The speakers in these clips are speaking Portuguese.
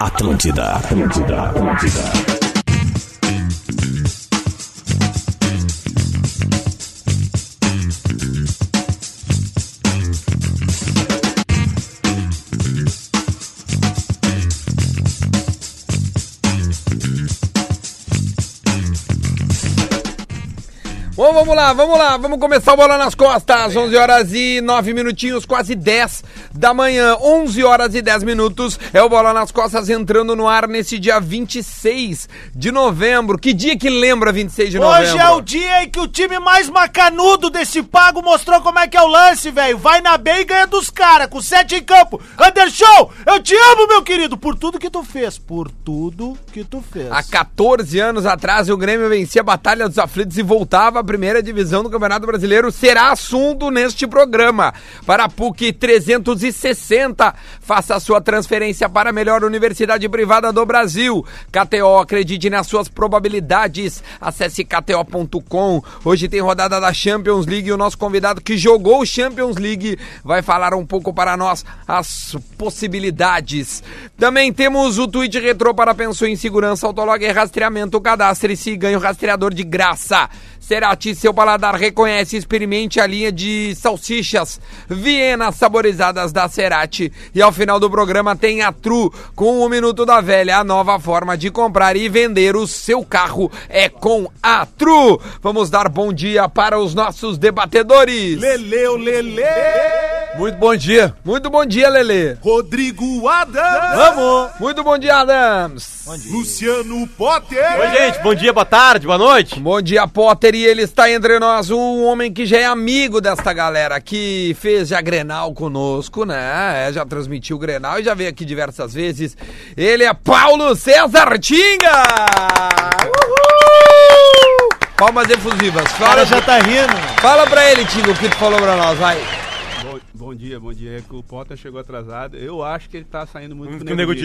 Atlântida, Atlântida, Atlântida. Bom, vamos lá, vamos lá, vamos começar o Bola nas Costas, 11 horas e 9 minutinhos, quase 10 da manhã, 11 horas e 10 minutos, é o Bola nas Costas entrando no ar nesse dia 26 de novembro, que dia que lembra 26 de novembro? Hoje é o dia em que o time mais macanudo desse pago mostrou como é que é o lance, velho. Vai na B e ganha dos caras, com sete em campo. Anderson, eu te amo, meu querido, por tudo que tu fez, por tudo que tu fez. Há 14 anos atrás, o Grêmio vencia a Batalha dos Aflitos e voltava à primeira divisão do Campeonato Brasileiro. Será assunto neste programa. Para a PUC 360, faça a sua transferência para a melhor universidade privada do Brasil. KTO, acredite nas suas probabilidades. Acesse kto.com. Hoje tem rodada da Champions League e o nosso convidado que jogou Champions League vai falar um pouco para nós as possibilidades. Também temos o tweet retrô para pensões em segurança, autolog e rastreamento. Cadastre-se e ganhe o rastreador de graça. Cerati, seu paladar reconhece, experimente a linha de salsichas Vienas saborizadas da Cerati. E ao final do programa tem a Tru com o Minuto da Velha, a nova forma de comprar e vender o seu carro é com a Tru. Vamos dar bom dia para os nossos debatedores. Leleu, Lele. Muito bom dia. Muito bom dia, Lele. Rodrigo Adams. Vamos. Muito bom dia, Adams. Luciano Potter. Oi, gente, bom dia, boa tarde, boa noite. Bom dia, Potter, e ele está entre nós, um homem que já é amigo desta galera, que fez já Grenal conosco, né? É, já transmitiu o Grenal e já veio aqui diversas vezes. Ele é Paulo César Tinga! Uhul! Palmas efusivas. O cara Fala, já tá rindo. fala pra ele, Tinga, o que tu falou pra nós, vai. Bom, bom dia, bom dia. É que o Potter chegou atrasado. Eu acho que ele tá saindo muito Com com o Nego.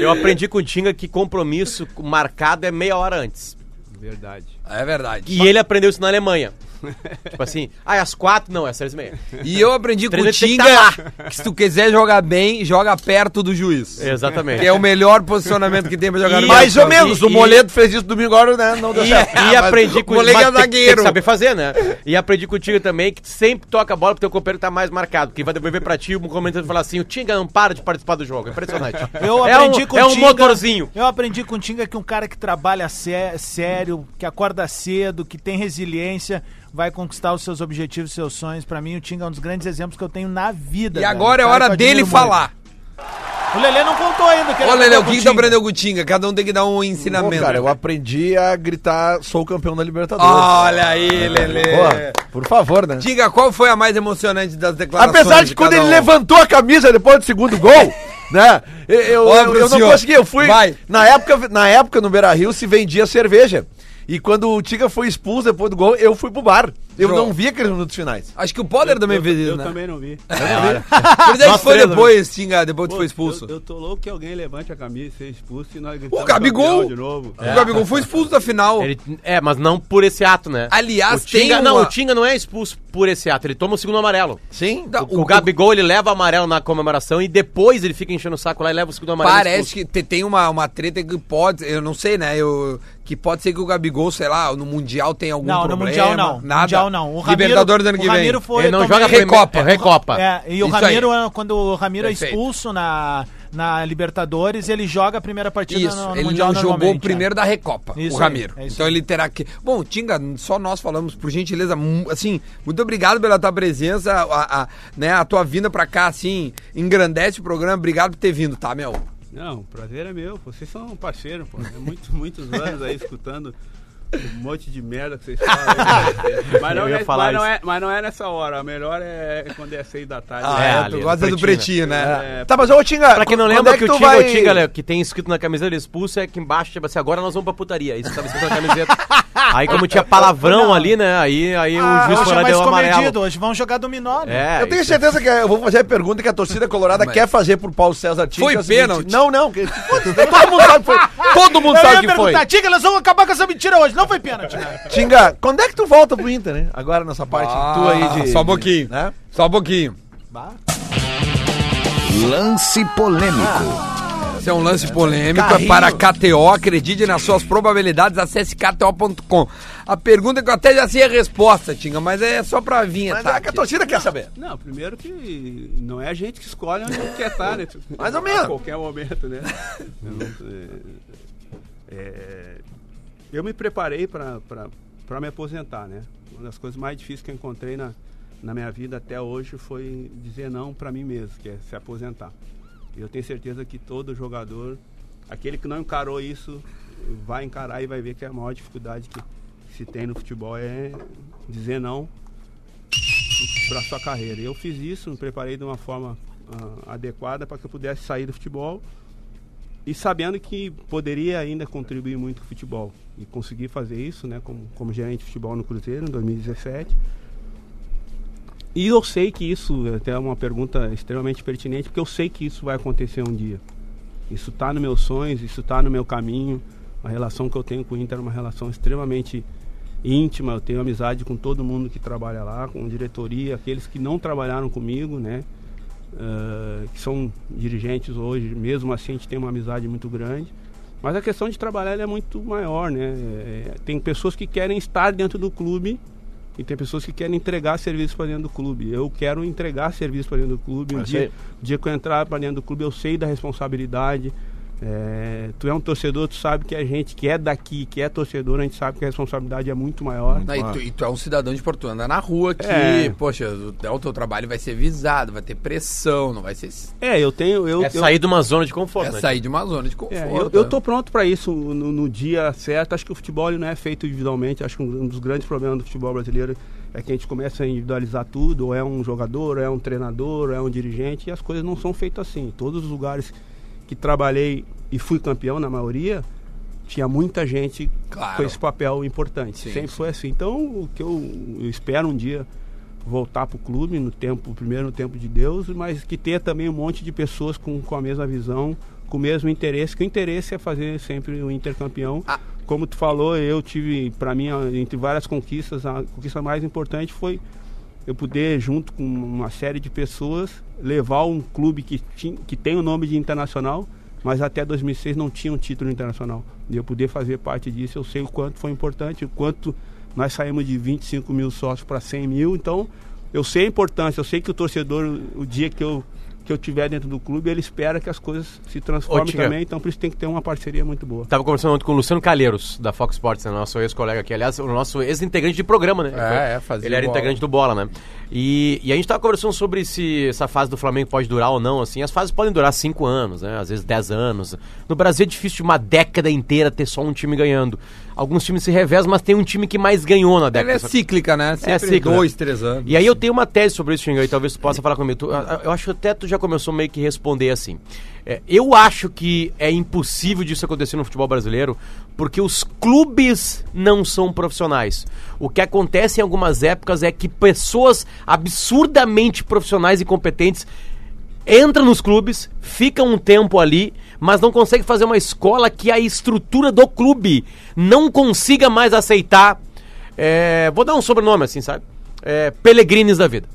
Eu aprendi com o Tinga que compromisso marcado é meia hora antes. Verdade. É verdade. E ele aprendeu isso na Alemanha. tipo assim, ah, é às quatro? Não, é às três e meia. E eu aprendi com o Treinador tem que Tinga tá que se tu quiser jogar bem, joga perto do juiz. Exatamente. Que é o melhor posicionamento que tem pra jogar E no mais Brasil. ou menos, o Moledo fez isso domingo agora, né? Não deu E, certo. e Ah, mas aprendi com o moleque mas é tem- Tem zagueiro. que saber fazer, né? E aprendi contigo também que sempre toca a bola pro teu companheiro tá mais marcado. Porque vai devolver pra ti, um comentário falar assim: o Tinga não para de participar do jogo. É impressionante. Eu é aprendi um, com É o um Tinga- motorzinho. Eu aprendi com o Tinga que um cara que trabalha sé- sério, que acorda cedo, que tem resiliência, vai conquistar os seus objetivos, seus sonhos. Pra mim, o Tinga é um dos grandes exemplos que eu tenho na vida. E velho. agora é hora dele falar. O Lelê não contou ainda. que Ô, Lele, aprendeu o que, tu Tinga. aprendeu com o Tinga? Cada um tem que dar um Pô, ensinamento. cara, eu aprendi a gritar, sou campeão da Libertadores. Olha aí, Lele. Pô, por favor, né? Tinga, qual foi a mais emocionante das declarações? Apesar de quando cada ele um? levantou a camisa depois do segundo gol, né? Eu, eu, eu- eu não consegui, eu fui. Vai. Na época, na época no Beira Rio se vendia cerveja. E quando o Tiga foi expulso depois do gol, eu fui pro bar. Eu Show. não vi aqueles minutos finais. Acho que o Potter também eu, fez isso, eu né? também não vi. Por isso Nós foi três, depois, Tinga, depois que foi expulso. Eu, eu tô louco que alguém levante a camisa e seja expulso e nós gritamos Gabigol! de novo. O Gabigol foi expulso da final. Ele- é, mas não por esse ato, né? Aliás, o Tinga, tem Não, uma- o Tinga não é expulso por esse ato. Ele toma o segundo amarelo. Sim? Tá, O, Gabigol, ele leva o amarelo na comemoração e depois ele fica enchendo o saco lá e leva o segundo amarelo. Parece expulso. que te- tem uma, uma treta que pode, eu não sei, né? Eu, que pode ser que o Gabigol, sei lá, no Mundial tem algum Não, no problema. Mundial não. Nada. Mundial não. O Ramiro, Libertadores do ano que o vem. Ramiro foi Ele não também- joga Recopa. Recopa. É, e o Isso Ramiro, aí. quando o Ramiro Perfeito. é expulso na, na Libertadores, ele joga a primeira partida Isso, no, no ele Mundial não jogou o primeiro é. da Recopa, Isso o aí, Ramiro. é então aí. ele terá que. Bom, Tinga, só nós falamos, por gentileza, assim, muito obrigado pela tua presença, a, a- né, a tua vinda pra cá, assim, engrandece o programa. Obrigado por ter vindo, tá, meu? Não, prazer é meu. Vocês são um parceiro, pô. É muito, muitos anos aí escutando um monte de merda que vocês falam. aí. mas, não é, falar mas, não é, mas não é nessa hora. A melhor é quando é seis da tarde. Ah, É, é, tu gosta do pretinho, pretinho, né? É, Tá, mas ô Tinga. Pra quem não lembra é que, o tu Tinga, vai- o Tinga, Léo, que tem escrito na camiseta ele expulso, é que embaixo, tipo assim, agora nós vamos pra putaria. Isso tava escrito na camiseta. aí como tinha palavrão Não. ali, né, aí, aí Ah, o juiz hoje foi é lá mais deu o comedido, amarelo. hoje vão jogar dominó. né? É, Eu tenho certeza que eu vou fazer a pergunta que a torcida colorada Mas- quer fazer pro Paulo César Tinga. Foi que é o pênalti. Não, não. que- todo mundo sabe que foi. Todo mundo sabe que foi. perguntar, Tiga, nós vamos acabar com essa mentira hoje. Não foi pênalti, né? Tinga, quando é que tu volta pro Inter, né? Agora nessa parte Ah, tua aí de. só um pouquinho. Né? Só um pouquinho. Lance polêmico. Esse é um lance polêmico, é Carrinho. para KTO, acredite nas suas probabilidades, acesse kto.com. A pergunta que eu até já sei a resposta, Tinga, mas é só pra vir, Mas tá? é que a torcida quer saber. Não, primeiro que não é a gente que escolhe onde quer estar, né? Mais ou menos. A qualquer momento, né? Eu, não- é- é, eu me preparei para me aposentar, né? Uma das coisas mais difíceis que eu encontrei na, na minha vida até hoje foi dizer não para mim mesmo, que é se aposentar. E eu tenho certeza que todo jogador, aquele que não encarou isso, vai encarar e vai ver que a maior dificuldade que se tem no futebol é dizer não para sua carreira. Eu fiz isso, me preparei de uma forma ah, adequada para que eu pudesse sair do futebol e sabendo que poderia ainda contribuir muito com o futebol. E consegui fazer isso, né, como, como gerente de futebol no Cruzeiro em 2017. E eu sei que isso, até é uma pergunta extremamente pertinente, porque eu sei que isso vai acontecer um dia. Isso está nos meus sonhos, isso está no meu caminho. A relação que eu tenho com o Inter é uma relação extremamente íntima. Eu tenho amizade com todo mundo que trabalha lá, com diretoria, aqueles que não trabalharam comigo, né? Eh, que são dirigentes hoje. Mesmo assim, a gente tem uma amizade muito grande. Mas a questão de trabalhar é muito maior, né? Eh, tem pessoas que querem estar dentro do clube e tem pessoas que querem entregar serviço para dentro do clube. Eu quero entregar serviço para dentro do clube. Eu dia, o dia que eu entrar para dentro do clube, eu sei da responsabilidade. É, tu é um torcedor, tu sabe que a gente que é daqui, que é torcedor, a gente sabe que a responsabilidade é muito maior. Não, e, tu, e tu é um cidadão de Porto, anda na rua aqui, É. poxa, o, o teu trabalho vai ser visado, vai ter pressão, não vai ser... É, eu tenho. Eu, É eu- sair de uma zona de conforto, É né? sair de uma zona de É, conforto. eu, eu tô pronto para isso no, no dia certo. Acho que o futebol não é feito individualmente. Acho que um, um dos grandes problemas do futebol brasileiro é que a gente começa a individualizar tudo. Ou é um jogador, ou é um treinador, ou é um dirigente. E as coisas não são feitas assim. Todos os lugares que trabalhei e fui campeão, na maioria, tinha muita gente Claro. com esse papel importante. Sim, Sempre sim. foi assim. Então, o que eu, eu espero um dia voltar para o clube no tempo primeiro no tempo de Deus, mas que tenha também um monte de pessoas com, com a mesma visão, com o mesmo interesse. Que o interesse é fazer sempre o Inter campeão. Ah. Como tu falou, eu tive para mim entre várias conquistas, a conquista mais importante foi eu poder junto com uma série de pessoas levar um clube que tinha, que tem o nome de internacional, mas até 2006 não tinha um título internacional. E eu poder fazer parte disso, eu sei o quanto foi importante, o quanto nós saímos de 25 mil sócios para 100 mil. Então, eu sei a importância, eu sei que o torcedor, o dia que eu que eu tiver dentro do clube, ele espera que as coisas se transformem Tinga. também. Então, por isso tem que ter uma parceria muito boa. Tava conversando ontem com o Luciano Calheiros, da Fox Sports, né, nosso ex-colega aqui. Aliás, o nosso ex-integrante de programa, né? É, é, fazia Ele era bola. integrante do Bola, né? E, e a gente tava conversando sobre se essa fase do Flamengo pode durar ou não, assim. As fases podem durar cinco anos, né? Às vezes dez anos. No Brasil é difícil de uma década inteira ter só um time ganhando. Alguns times se revezam, mas tem um time que mais ganhou na Ela década. é cíclica, né? Sempre cíclica. dois, três anos. E aí eu tenho uma tese sobre isso, Xinga, e talvez tu possa falar comigo. Tu- eu acho que até tu já começou meio que responder assim. É, eu acho que é impossível disso acontecer no futebol brasileiro, porque os clubes não são profissionais. O que acontece em algumas épocas é que pessoas absurdamente profissionais e competentes entram nos clubes, ficam um tempo ali, mas não conseguem fazer uma escola que a estrutura do clube não consiga mais aceitar. é, vou dar um sobrenome assim, sabe? É, Pelegrines da vida.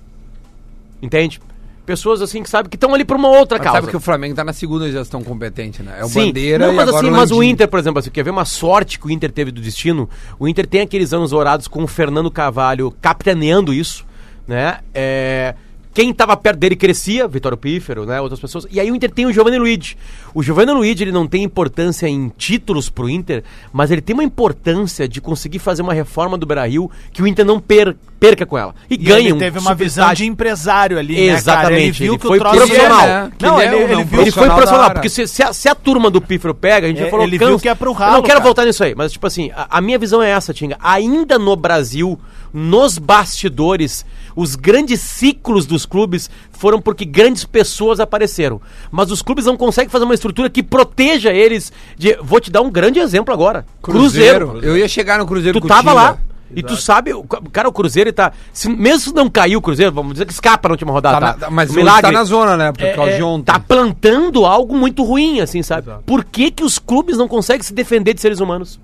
Entende? Pessoas assim que sabem que estão ali por uma outra Mas causa. sabe que o Flamengo tá na segunda gestão competente, né? É o Sim, Bandeira não, e mas agora assim, o mas o. Inter, por exemplo, assim, quer ver uma sorte que o Inter teve do destino? O Inter tem aqueles anos dourados com o Fernando Carvalho capitaneando isso, né? É, quem estava perto dele crescia, Vitório Pífero, né? Outras pessoas. E aí o Inter tem o Giovanni Luigi. O Giovanni Luigi, ele não tem importância em títulos pro Inter, mas ele tem uma importância de conseguir fazer uma reforma do Beira-Rio que o Inter não per- perca com ela. E, E ganha ele um teve uma visão de empresário ali, né, cara? Ele Exatamente, viu ele que foi o troço profissional. ia, né? Que Não, ele, o- ele não, viu Ele foi profissional porque se, se a, se a turma do Pífero pega, a gente já É, falou ele viu que é pro Eu ralo, não quero cara. voltar nisso aí, mas tipo assim, a, a minha visão é essa, Tinga. Ainda no Brasil, nos bastidores, os grandes ciclos dos clubes foram porque grandes pessoas apareceram. Mas os clubes não conseguem fazer uma estrutura que proteja eles de. Vou te dar um grande exemplo agora. Cruzeiro. Eu ia chegar no Cruzeiro Tu tava lá. E tu sabe, cara, o Cruzeiro tá. Se, mesmo se não caiu o Cruzeiro, vamos dizer que escapa na última rodada. Tá tá? na- mas O hoje tá na zona, né? Por é, causa é, de ontem. Tá plantando algo muito ruim, assim, sabe? Exato. Por que, que os clubes não conseguem se defender de seres humanos?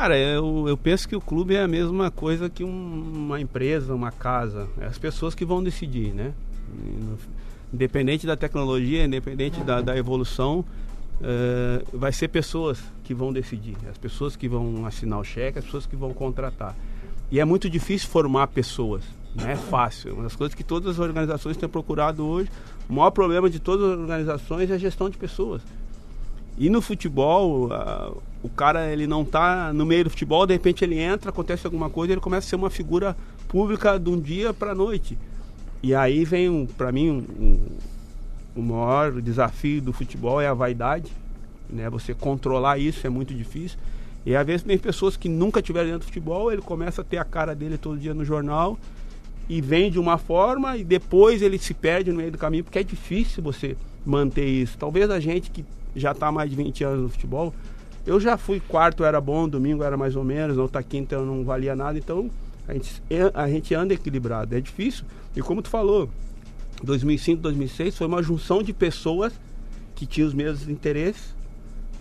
Cara, eu, eu penso que o clube é a mesma coisa que um- uma empresa, uma casa. É as pessoas que vão decidir, né? Independente da tecnologia, independente da, da evolução, eh, vai ser pessoas que vão decidir. As pessoas que vão assinar o cheque, as pessoas que vão contratar. E é muito difícil formar pessoas. Não é fácil. Uma das coisas que todas as organizações têm procurado hoje, o maior problema de todas as organizações é a gestão de pessoas. E no futebol, ah, o cara ele não tá no meio do futebol, de repente ele entra, acontece alguma coisa, ele começa a ser uma figura pública de um dia para a noite. E aí vem, um, para mim, um, um- o maior desafio do futebol é a vaidade, né? Você controlar isso é muito difícil. E às vezes tem pessoas que nunca tiveram dentro do futebol, ele começa a ter a cara dele todo dia no jornal e vem de uma forma e depois ele se perde no meio do caminho, porque é difícil você manter isso. Talvez a gente que já está há mais de 20 anos no futebol, eu já fui quarto, era bom, domingo era mais ou menos, outra quinta eu não valia nada, então a gente, a gente anda equilibrado, é difícil. E como tu falou, 2005, 2006 foi uma junção de pessoas que tinham os mesmos interesses,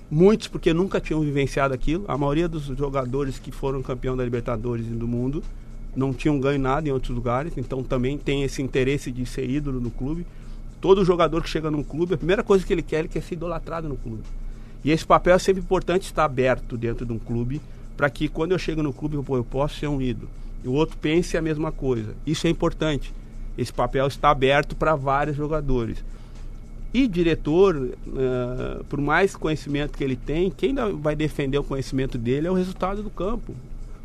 muitos porque nunca tinham vivenciado aquilo. A maioria dos jogadores que foram campeão da Libertadores e do mundo não tinham ganho nada em outros lugares, então também tem esse interesse de ser ídolo no clube. Todo jogador que chega num clube, a primeira coisa que ele quer, ele quer ser idolatrado no clube. E esse papel é sempre importante estar aberto dentro de um clube, para que quando eu chego no clube, eu posso ser um ídolo. E o outro pense a mesma coisa. Isso é importante. Esse papel está aberto para vários jogadores. E diretor, eh, por mais conhecimento que ele tem, quem vai defender o conhecimento dele é o resultado do campo.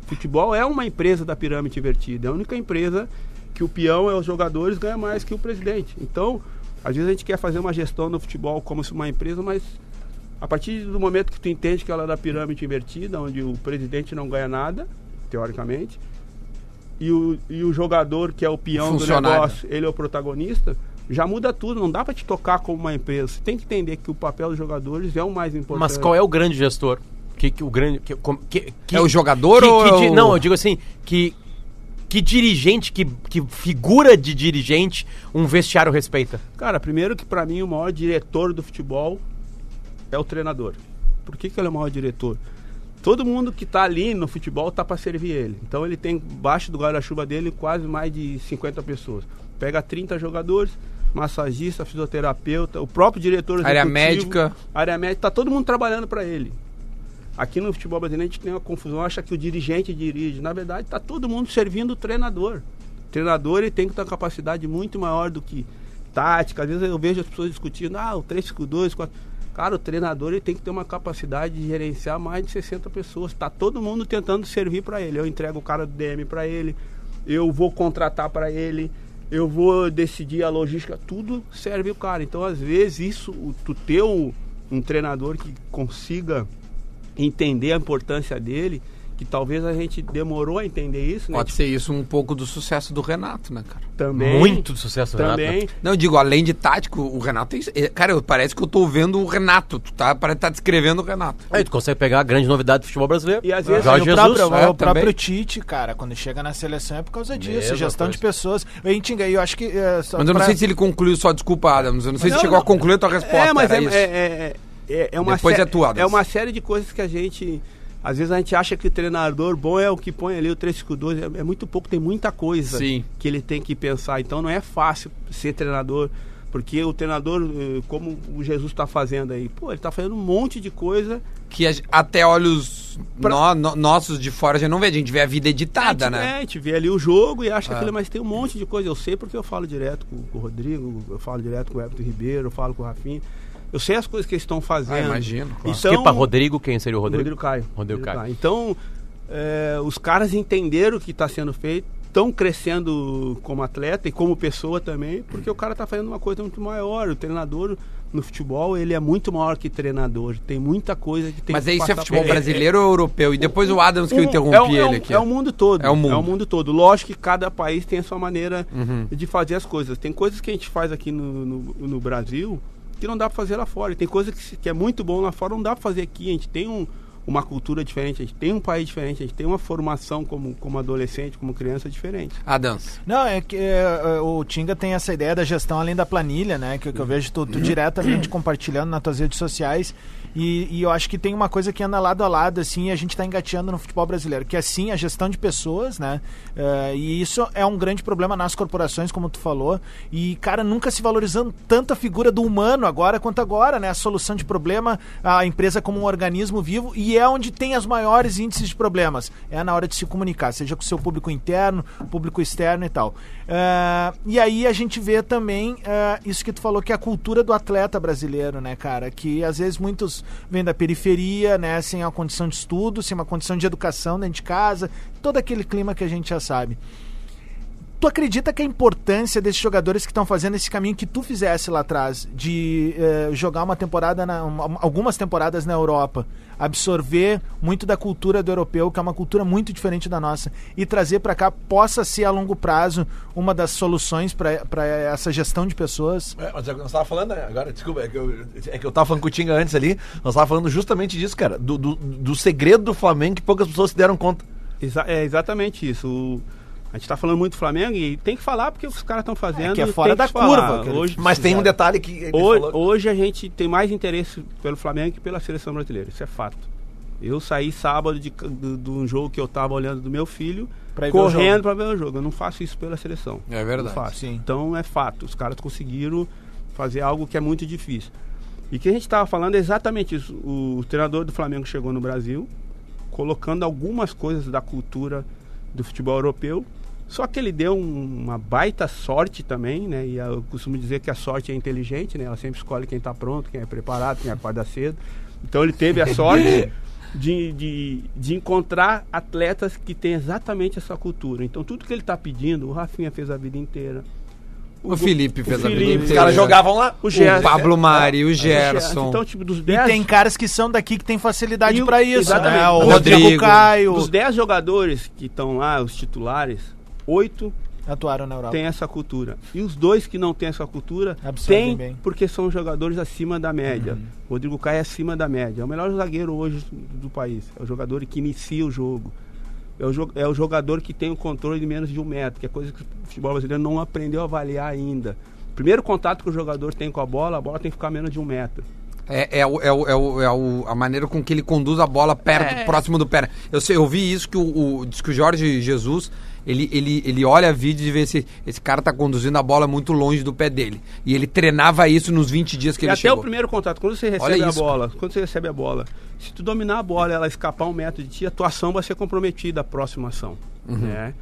Futebol é uma empresa da pirâmide invertida, é a única empresa que o peão é os jogadores ganha mais que o presidente. Então, às vezes a gente quer fazer uma gestão no futebol como se uma empresa, mas a partir do momento que tu entende que ela é da pirâmide invertida, onde o presidente não ganha nada, teoricamente, e o, e o jogador que é o peão do negócio, ele é o protagonista, já muda tudo, não dá pra te tocar como uma empresa. Você tem que entender que o papel dos jogadores é o mais importante. Mas qual é o grande gestor? Que, que o grande. Que, que- que- É o jogador que- ou que é o- Não, eu digo assim, que. Que dirigente, que, que figura de dirigente um vestiário respeita? Cara, primeiro que pra mim o maior diretor do futebol é o treinador. Por que, que ele é o maior diretor? Todo mundo que tá ali no futebol tá para servir ele. Então ele tem embaixo do guarda-chuva dele quase mais de 50 pessoas. Pega 30 jogadores, massagista, fisioterapeuta, o próprio diretor Área médica. área médica, tá todo mundo trabalhando para ele. Aqui no futebol brasileiro a gente tem uma confusão, acha que o dirigente dirige. Na verdade, tá todo mundo servindo o treinador. O treinador ele tem que ter uma capacidade muito maior do que tática. Às vezes eu vejo as pessoas discutindo, ah, o 352, 4. Cara, o treinador ele tem que ter uma capacidade de gerenciar mais de 60 pessoas. Tá todo mundo tentando servir para ele. Eu entrego o cara do DM para ele, eu vou contratar para ele, eu vou decidir a logística, tudo serve o cara. Então, às vezes, isso, o- tu ter um, um treinador que consiga entender a importância dele, que talvez a gente demorou a entender isso, né? Pode ser isso um pouco do sucesso do Renato, né, cara? Também. Muito de sucesso, Renato, né? Também. Não, eu digo, além de tático, o Renato tem. é, Cara, parece que eu tô vendo o Renato. Tu tá, parece que tá descrevendo o Renato. Aí tu consegue pegar a grande novidade do futebol brasileiro. E às vezes- Jorge o Jesus. próprio, é, o próprio também. Tite, cara, quando chega na seleção é por causa disso, Mesma gestão de coisa. pessoas. Eu entendi, eu acho que. é, só Mas eu não pra- sei se ele concluiu só desculpa, Adams. Eu não sei se Não, chegou não. a concluir a tua resposta. É, mas era é, isso. É, é, é, é uma Depois é tua. É uma série de coisas que a gente. Às vezes a gente acha que o treinador bom é o que põe ali o 352. É, é muito pouco, tem muita coisa Sim. que ele tem que pensar. Então não é fácil ser treinador. Porque o treinador, eh, como o Jesus está fazendo aí, pô, ele está fazendo um monte de coisa Que até olhos Pra- nó- nó- nossos de fora a gente não vê, a gente vê a vida editada, a gente, né? É, a gente vê ali o jogo e acha Ah. aquilo, mas tem um monte de coisa. Eu sei porque eu falo direto com, com o Rodrigo, eu falo direto com o Everton Ribeiro, eu falo com o Rafinha. Eu sei as coisas que eles estão fazendo. Ah, imagino, claro. Então, Esquipa Rodrigo, quem seria o Rodrigo, Rodrigo? Caio. Rodrigo Caio. Então, é, os caras entenderam o que está sendo feito, estão crescendo como atleta e como pessoa também, porque o cara está fazendo uma coisa muito maior. O treinador no futebol, ele é muito maior que treinador. Tem muita coisa que tem Mas que é isso é futebol ele. brasileiro ou europeu? E depois o Adams que eu Um- interrompi é o- é o- ele aqui. É o mundo todo. É o mundo. todo. Lógico que cada país tem a sua maneira Uhum. de fazer as coisas. Tem coisas que a gente faz aqui no, no, no Brasil que não dá pra fazer lá fora. E tem coisa que, que é muito bom lá fora, não dá pra fazer aqui. A gente tem um- uma cultura diferente, a gente tem um país diferente, a gente tem uma formação como, como adolescente, como criança diferente. Adams. Não, é que é, é, o Tinga tem essa ideia da gestão além da planilha, né? Que, que eu vejo tu, tu diretamente compartilhando nas tuas redes sociais. E, e eu acho que tem uma coisa que anda lado a lado, assim, e a gente tá engateando no futebol brasileiro, que é sim a gestão de pessoas, né? Eh, e isso é um grande problema nas corporações, como tu falou. E, cara, nunca se valorizando tanto a figura do humano agora quanto agora, né? A solução de problema, a empresa como um organismo vivo, e é onde tem as maiores índices de problemas. É na hora de se comunicar, seja com o seu público interno, público externo e tal. Eh, e aí a gente vê também eh, isso que tu falou, que é a cultura do atleta brasileiro, né, cara? Que às vezes muitos vêm da periferia, né? Sem a condição de estudo, sem uma condição de educação dentro de casa, todo aquele clima que a gente já sabe. Tu acredita que a importância desses jogadores que estão fazendo esse caminho que tu fizesse lá atrás, de eh, jogar uma temporada, na, uma- algumas temporadas na Europa, absorver muito da cultura do europeu, que é uma cultura muito diferente da nossa, e trazer para cá, possa ser a longo prazo uma das soluções para essa gestão de pessoas? É, mas é o que nós tava falando né, agora, desculpa, é que, eu, é que eu tava falando com o Tinga antes ali, nós tava falando justamente disso, cara, do, do, do segredo do Flamengo que poucas pessoas se deram conta. Exa- é exatamente isso. O- a gente tá falando muito do Flamengo e tem que falar porque os caras estão fazendo. que é fora tem da curva, Hoje, Mas tem um detalhe que ele hoje, falou- hoje a gente tem mais interesse pelo Flamengo que pela seleção brasileira. Isso é fato. Eu saí sábado de, do- de um jogo que eu tava olhando do meu filho, o correndo para ver o jogo. Eu não faço isso pela seleção. É verdade, Não faço. sim. Então é fato. Os caras conseguiram fazer algo que é muito difícil. E que a gente estava falando é exatamente isso. O treinador do Flamengo chegou no Brasil, colocando algumas coisas da cultura do futebol europeu. Só que ele deu um- uma baita sorte também, né? E eu costumo dizer que a sorte é inteligente, né? Ela sempre escolhe quem está pronto, quem é preparado, quem acorda cedo. Então ele teve a sorte de, de, de encontrar atletas que têm exatamente essa cultura. Então tudo que ele está pedindo, o Rafinha fez a vida inteira. O Felipe fez a vida Felipe. Os caras jogavam lá. O O Gerson. Pablo Mari, o É, Gerson. Então, tipo, dos E 10 tem caras que são daqui que tem facilidade E o- para isso, exatamente. né? O O Rodrigo, Rodrigo. Caio dos 10 jogadores que estão lá, os titulares, oito atuaram na Europa. têm essa cultura. E os dois que não têm essa cultura, Absorvem têm. Uhum. porque são jogadores acima da média. Rodrigo Caio é acima da média. É o melhor zagueiro hoje do país. É o jogador que inicia o jogo. É o, jo- é o jogador que tem o controle de menos de um metro, que é coisa que o futebol brasileiro não aprendeu a avaliar ainda. Primeiro contato que o jogador tem com a bola, a bola tem que ficar menos de um metro. É, é, o- é, o- é, o- é o- a maneira com que ele conduz a bola perto, próximo do pé. Eu, sei, eu vi isso que o, o- diz que o Jorge Jesus ele, ele, ele olha vídeo e vê se esse cara tá conduzindo a bola muito longe do pé dele. E ele treinava isso nos 20 dias que e ele até chegou. o primeiro contato, quando você Olha recebe a isso, bola, quando você recebe a bola, se tu dominar a bola e ela escapar um metro de ti, a tua ação vai ser comprometida, a próxima ação. Uhum. né?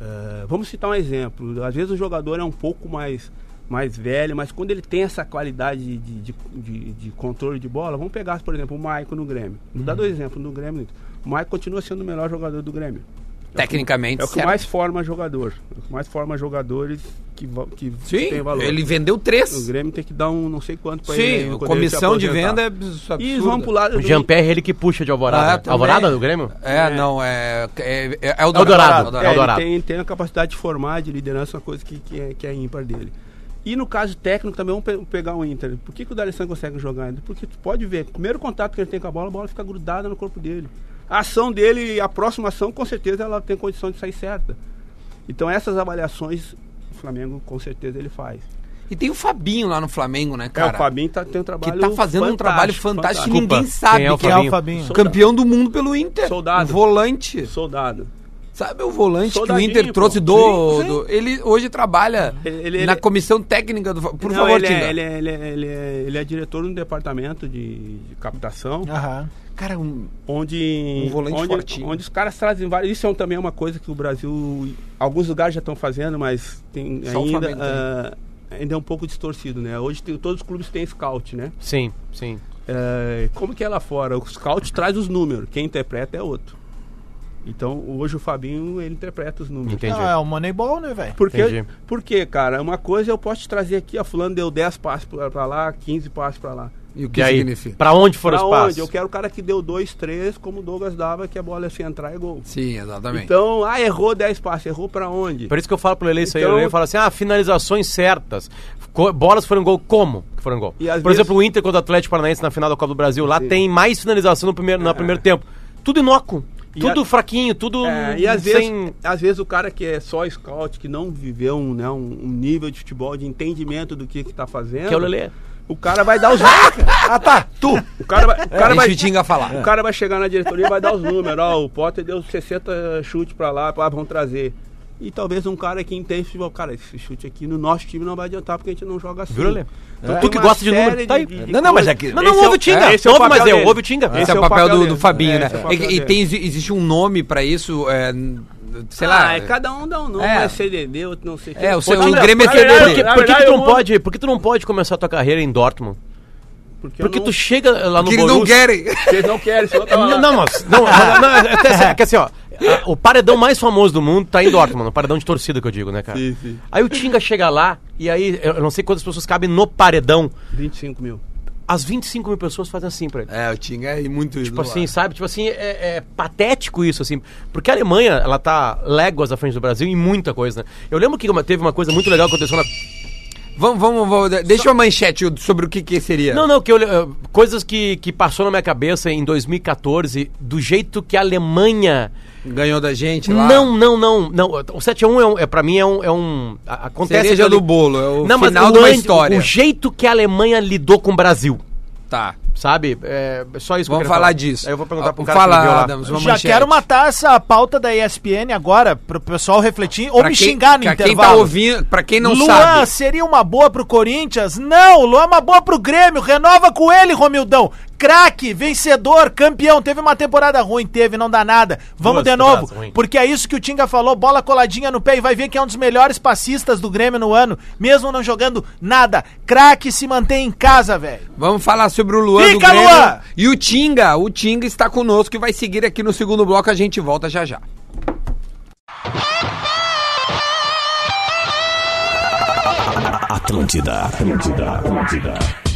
Eh, vamos citar um exemplo. Às vezes o jogador é um pouco mais, mais velho, mas quando ele tem essa qualidade de, de, de- de controle de bola, vamos pegar, por exemplo, o Maicon no Grêmio. Vou Uhum. dar dois exemplos no Grêmio. O Maicon continua sendo o melhor jogador do Grêmio. Tecnicamente, É o que certo. mais forma jogador. É o que mais forma jogadores que, que Sim, tem valor. ele vendeu O três. Grêmio tem que dar um não sei quanto pra ele. Sim, ele se comissão de venda é absurda. E vamos pro lado O do- Jean-Pierre, ele que puxa de Ah, Alvorada. também. Alvorada do Grêmio? É, não, é. É, é, é o Dourado. Dourado. É, ele Dourado. tem, tem a capacidade de formar, de liderança, uma coisa que, que, é, que é ímpar dele. E no caso técnico também, vamos pe- pegar o Inter. Por que, que o D'Alessandro consegue jogar ainda? Porque tu pode ver, o primeiro contato que ele tem com a bola, a bola fica grudada no corpo dele. A ação dele, a próxima ação, com certeza ela tem condição de sair certa. Então essas avaliações, o Flamengo com certeza ele faz. E tem o Fabinho lá no Flamengo, né, cara? é, o Fabinho tá, tem um que trabalho tá fazendo um trabalho fantástico, que Desculpa, ninguém sabe quem é o que Quem é o Fabinho? Fabinho? Campeão do mundo pelo Inter. Soldado. Volante. Soldado. Sabe o volante que o Soldadinho, Inter pô. trouxe do, Sim, sim. do- Ele hoje trabalha Ele- ele- na ele- comissão técnica do. Por Não, favor, ele é, ele, é, ele, é, ele, é, ele é diretor no departamento de, de captação. Aham. Cara, um, onde Um volante onde, fortinho. onde os caras trazem vários. Isso é um- também é uma coisa que o Brasil, alguns lugares já estão fazendo, mas tem Só ainda ah, ainda é um pouco distorcido, né? Hoje tem- todos os clubes têm scout, né? Sim, sim. É, como que é lá fora? O scout traz os números, quem interpreta é outro. Então hoje o Fabinho ele interpreta os números. Entendi. Não, é o Moneyball, né, velho? Porque, porque, cara, uma coisa eu posso te trazer aqui, ó, fulano deu 10 passos pra, pra lá, 15 passos pra lá. e o que E aí, significa? pra onde foram Pra os onde? passos? Eu quero o cara que deu 2, 3, como o Douglas dava, que a bola se entrar é gol. Sim, exatamente. Então, ah, errou 10 passos, errou pra onde? Por isso que eu falo pro Lele isso aí. Então- O Lele fala assim: ah, finalizações certas. Bolas foram gol. Como que foram gol? E Por vezes- exemplo, o Inter contra o Atlético Paranaense na final da Copa do Brasil. Lá Sim. tem mais finalização no primeiro, no primeiro tempo. Tudo inócuo. Tudo a- fraquinho, tudo É, e às sem... vezes, às vezes o cara que é só scout, que não viveu um, né, um, um nível de futebol, de entendimento do que que tá fazendo, Que é o Lelê. O cara vai dar os números. Ah, tá. Tu. O cara vai, o cara Deixa vai, o falar. o cara vai chegar na diretoria e vai dar os números. Ó, o Potter deu 60 chutes pra lá, pá, vão trazer. E talvez um cara que entende futebol, cara, esse chute aqui no nosso time não vai adiantar porque a gente não joga assim. Viu? Então, Tu tem que gosta de número, tá aí. Não, não, mas é que- Não, não, é ouve o- o Tinga. é, esse é o ouve, mas papel eu, ouve o Tinga. Esse, Esse é o papel, do, dele. do Fabinho, É, né? é E, papel e tem, existe um nome pra isso, é, sei lá. Ah, é cada um dá um nome, É. é CDD, outro não sei o que. É, o seu Grêmio é CDD. Por que, por que que tu não pode, por que tu não pode começar a tua carreira em Dortmund? Porque, Porque não- tu chega lá no que eles não Borussia... querem. porque eles não querem, tava Não, lá. não, mas. Não, não, não, é até sério, que assim, ó. A- O paredão mais famoso do mundo tá em Dortmund, o paredão de torcida que eu digo, né, cara? Sim, sim. Aí o Tinga chega lá, e aí eu não sei quantas pessoas cabem no paredão. 25 mil. As 25 mil pessoas fazem assim pra ele. É, o Tinga é muito Tipo assim, sabe? Tipo assim, é, é patético isso, assim. Porque a Alemanha, ela tá léguas à frente do Brasil em muita coisa, né? Eu lembro que uma- teve uma coisa muito legal que aconteceu na. Vamos, vamos, vamos, deixa uma manchete sobre o que que seria. Não, não, que eu, eh, coisas que, que passou na minha cabeça em 2014, do jeito que a Alemanha. Ganhou da gente lá. Não, não, não, não. O 7x1 é, um, é para mim é um. É um a- acontece Cereja ali- do bolo, é o não, final de uma história. O jeito que a Alemanha lidou com o Brasil, Tá. Sabe? É só isso que Vamos eu queria falar disso. Aí eu vou perguntar pro cara Fala, que lá. Adams, uma Já manchete. quero matar essa pauta da ESPN agora, pro pessoal refletir ou Pra me quem- xingar no pra intervalo. quem tá ouvindo, pra quem não Luan sabe. seria uma boa pro Corinthians? Não, Luan é uma boa pro Grêmio. Renova com ele, Romildão. Craque, vencedor, campeão. Teve uma temporada ruim, teve, não dá nada. Vamos Duas de novo, porque é isso que o Tinga falou, bola coladinha no pé e vai ver que é um dos melhores passistas do Grêmio no ano, mesmo não jogando nada. Craque se mantém em casa, velho. Vamos falar sobre o Luan Fica. Luan! E o Tinga. O Tinga está conosco e vai seguir aqui no segundo bloco. A gente volta já já. Atlântida, Atlântida, Atlântida.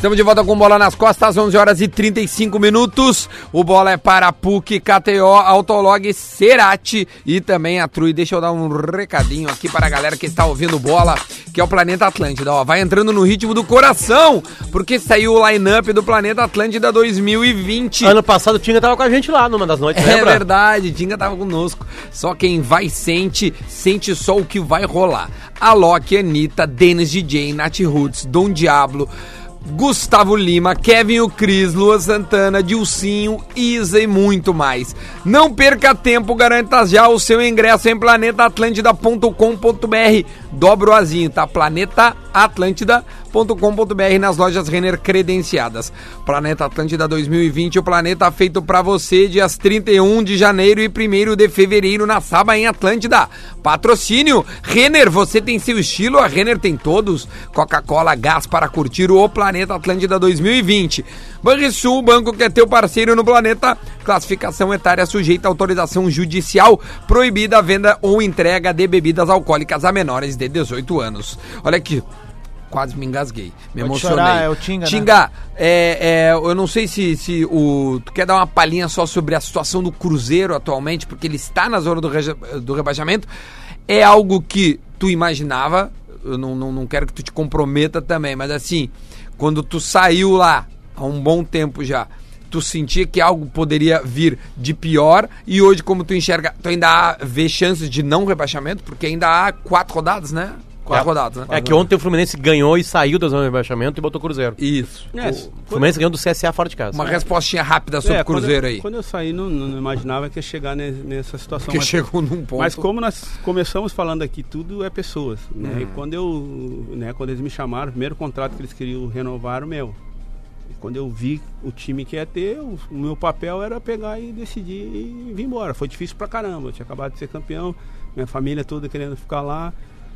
Estamos de volta com bola nas costas, 11 horas e 35 minutos. O bola é para PUC, KTO, Autolog, Cerati e também a Trui. Deixa eu dar um recadinho aqui para a galera que está ouvindo bola, que é o Planeta Atlântida. Ó, vai entrando no ritmo do coração, porque saiu o line-up do Planeta Atlântida 2020. Ano passado o Tinga tava com a gente lá numa das noites, É lembra? verdade, Tinga tava conosco. Só quem vai sente, sente só o que vai rolar. Alok, Anitta, Dennis DJ, Nath Roots, Dom Diablo, Gustavo Lima, Kevin o Cris, Lua Santana, Dilcinho, Isa e muito mais. Não perca tempo, garanta já o seu ingresso em planetaatlântida.com.br. Dobra o azinho, tá? planetaatlântida.com.br nas lojas Renner credenciadas. Planeta Atlântida 2020, o planeta feito pra você, dias 31 de janeiro e 1 de fevereiro na Saba em Atlântida. Patrocínio Renner, você tem seu estilo, a Renner tem todos. Coca-Cola, gás para curtir o Planeta Atlântida 2020. Banrisul, banco que é teu parceiro no planeta. Classificação etária sujeita a autorização judicial. Proibida a venda ou entrega de bebidas alcoólicas a menores de 18 anos. Olha aqui. Quase me engasguei. Me Pode emocionei. chorar, é o Tinga, né? Tinga, é, é, eu não sei se, se o. Tu quer dar uma palhinha só sobre a situação do Cruzeiro atualmente, porque ele está na zona do, reja- do rebaixamento. É algo que tu imaginava. Eu não, não, não quero que tu te comprometa também, mas assim, quando tu saiu lá há um bom tempo já, tu sentia que algo poderia vir de pior e hoje, como tu enxerga, tu ainda há, vê chances de não rebaixamento, porque ainda há quatro rodadas, né? Quatro rodadas, né? É que ontem o Fluminense ganhou e saiu da zona de rebaixamento e botou o Cruzeiro. Isso. É, O Fluminense ganhou do CSA fora de casa. Uma respostinha rápida sobre É, o Cruzeiro quando eu, aí. Quando eu saí, não, não imaginava que ia chegar ne- nessa situação. Porque mas, chegou num ponto. mas como nós começamos falando aqui, tudo é pessoas. Né? Uhum. E quando eu, né, quando eles me chamaram, o primeiro contrato que eles queriam renovar era o meu. E quando eu vi o time que ia ter, o, meu papel era pegar e decidir e vir embora. Foi difícil pra caramba. Eu tinha acabado de ser campeão, minha família toda querendo ficar lá.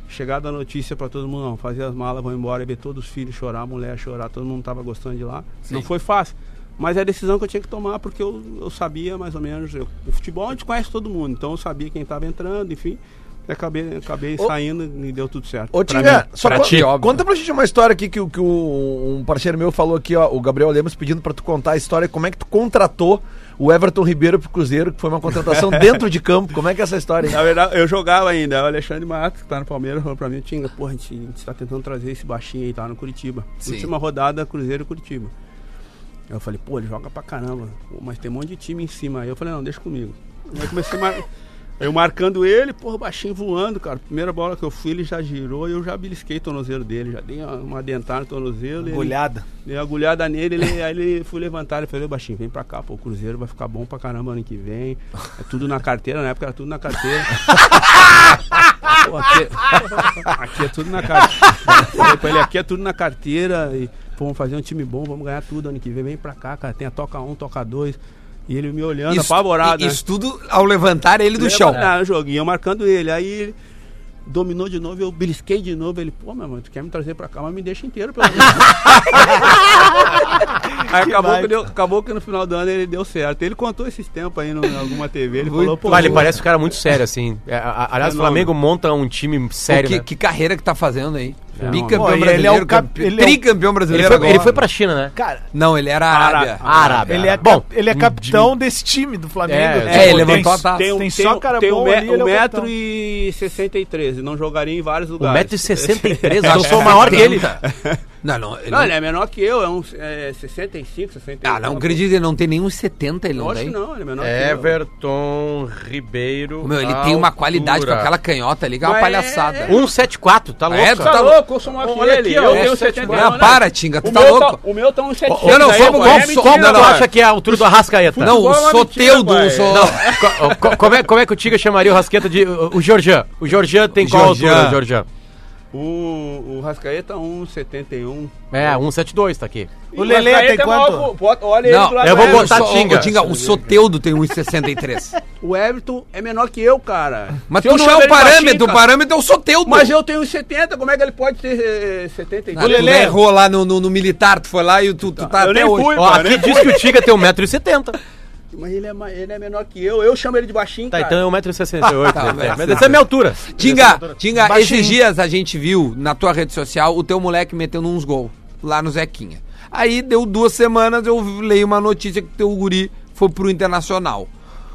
Chegada a notícia pra todo mundo, não, fazer as malas, vão embora, e ver todos os filhos chorar, a mulher chorar, todo mundo tava gostando de lá. Não foi fácil. Mas é a decisão que eu tinha que tomar porque eu, eu sabia mais ou menos. eu- o futebol a gente conhece todo mundo, então eu sabia quem estava entrando, enfim. E acabei, acabei Ô- saindo e deu tudo certo. Ô, Pra Tinga, só pra ti, óbvio. conta pra gente uma história aqui que, o- que o- um parceiro meu falou aqui, ó, o Gabriel Lemos pedindo pra tu contar a história, como é que tu contratou o Everton Ribeiro pro Cruzeiro, que foi uma contratação dentro de campo. Como é que é essa história? hein? Na verdade, eu jogava ainda. O Alexandre Matos, que tá no Palmeiras, falou pra mim, Tinga, porra, a gente, a gente tá tentando trazer esse baixinho aí, tá no Curitiba. Sim. Última rodada, Cruzeiro e Curitiba. Aí eu falei, pô, ele joga pra caramba, pô, mas tem um monte de time em cima. Aí eu falei, não, deixa comigo. Aí comecei a. Eu marcando ele, porra, o baixinho voando, cara. Primeira bola que eu fui, ele já girou e eu já belisquei o tornozelo dele. Já dei uma, uma dentada no tornozelo. ele- Olhada. Dei uma agulhada nele, ele, aí ele fui levantar, ele falou, baixinho, vem pra cá, pô, o Cruzeiro vai ficar bom pra caramba ano que vem. É tudo na carteira, na época era tudo na carteira. Pô, aqui, aqui é tudo na carteira. Falei pra ele, aqui é tudo na carteira e pô, vamos fazer um time bom, vamos ganhar tudo ano que vem, vem pra cá, cara. Tem a toca um, toca dois. E ele me olhando, apavorado. né? Isso tudo ao levantar ele do chão. Ah, joguinho, eu marcando ele. Aí dominou de novo, eu belisquei de novo. Ele, pô, meu irmão, tu quer me trazer pra cá, mas me deixa inteiro, pelo menos. aí acabou que, deu- acabou que no final do ano ele deu certo. Ele contou esses tempos aí em alguma TV. Ele falou, pô, ele pô, parece um cara muito sério, assim. É, a- a- aliás, o Fenômeno. Flamengo monta um time sério, que, né? que carreira que tá fazendo aí. É, Bicampeão Pô, e ele brasileiro, é o cap- campe- ele é o- tricampeão Ele brasileiro foi, agora. ele foi pra China, né? Cara, Não, ele era Arábia. Árabe. ele é, Bom, ele é capitão desse time do Flamengo. É, Tipo, é, ele tem- levantou a taça. Tem, um, Tem tem, só um- cara tem um, bom ali, ele é um o metro capitão. e 63 e não jogaria em vários lugares. 1,63m, eu sou maior que ele. Não, não, ele Não, não, ele é menor que eu, é uns é, 65, 68. Ah, não acredito, ele não tem nem uns 70, ele não acho tem. não, ele é menor É, que eu. Everton Ribeiro. Meu, ele tem uma qualidade com altura. aquela canhota ali, que é uma Mas palhaçada. é- 174, tá louco? É? Tá Tá louco, eu sou maior que Olha ele. aqui, eu é tenho 70. 71, Não, né? para, Tinga, tu tá meu louco. o meu tá uns 700. Não, não, é só- mentira, Como tu agora. acha que é a altura do Arrascaeta? Não, o é Soteudo. Não, como, é, como é que o Tiga chamaria o Rasqueta de. O, Georgian. O Georgian tem qual altura, o Georgian? O, o Rascaeta 1,71. É, 172 tá aqui. O Lelê tem quanto? olha ele Não, do lado eu do vou botar só- Tinga. Tinga, o Soteudo tem 1,63. O Everton é menor que eu, cara. Mas Se eu tu não é o ele parâmetro, o parâmetro é o Soteudo. Mas eu tenho 70, como é que ele pode ter eh, 72? Ah, tu Lelê- errou lá no, no, no militar, tu foi lá e tu, tu tá eu até nem hoje. fui, Ó, aqui né? diz que o Tiga tem 1,70m. Mas ele é, ele é menor que eu. Eu chamo ele de baixinho, Tá, cara. então é 1,68m. Tá, né? mas- essa é a minha altura. Tinga, Tinga, Baixinho. esses dias a gente viu na tua rede social o teu moleque metendo uns gols lá no Zequinha. Aí deu duas semanas, eu leio uma notícia que teu guri foi pro Internacional.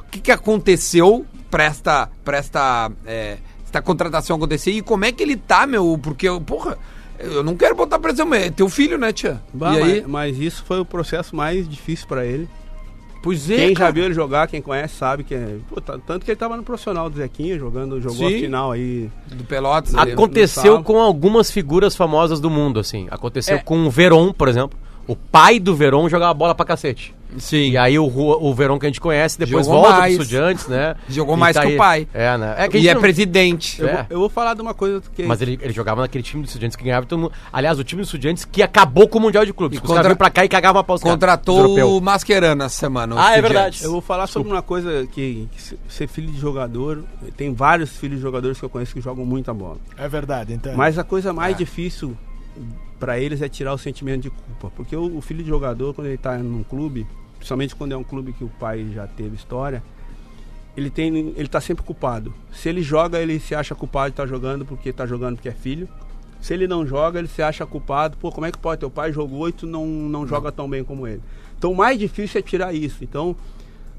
O que, que aconteceu pra esta, pra esta, é, esta contratação acontecer e como é que ele tá, meu? Porque, porra, eu não quero botar pressão, mas é teu filho, né, tia? Bah, e aí? mas, mas isso foi o processo mais difícil pra ele. Pois é, Quem já cara. viu ele jogar, quem conhece, sabe que é. Pô, tá- tanto que ele tava no profissional do Zequinha, jogando, jogou a Sim. final aí. do Pelotas. Aconteceu com algumas figuras famosas do mundo, assim. Aconteceu É. com o Veron, por exemplo. O pai do Veron jogava bola pra cacete. Sim. E aí o, o Verón que a gente conhece depois Jogou volta mais. pro Estudiantes, né? Jogou E mais que o aí- pai. É, né? É que a E gente é não- presidente. Eu, É. vou, eu vou falar de uma coisa que. Mas ele, ele jogava naquele time do Estudiantes que ganhava todo mundo. Aliás, o time do Estudiantes que acabou com o Mundial de Clubes. E Os contra- caras vinham pra cá e cagavam a pau os caras, os Contratou o Mascherano essa semana. o Ah, é verdade. Eu vou falar sobre uma coisa que, que se- ser filho de jogador, tem vários filhos de jogadores que eu conheço que jogam muita bola. É verdade, então. Mas a coisa mais difícil pra eles é tirar o sentimento de culpa, porque o, o filho de jogador quando ele tá num clube, principalmente quando é um clube que o pai já teve história, ele tem ele tá sempre culpado. Se ele joga, ele se acha culpado de estar jogando porque tá jogando porque é filho. Se ele não joga, ele se acha culpado. Pô, como é que pode? Teu pai jogou e tu não, não joga tão bem como ele. Então o mais difícil é tirar isso. Então,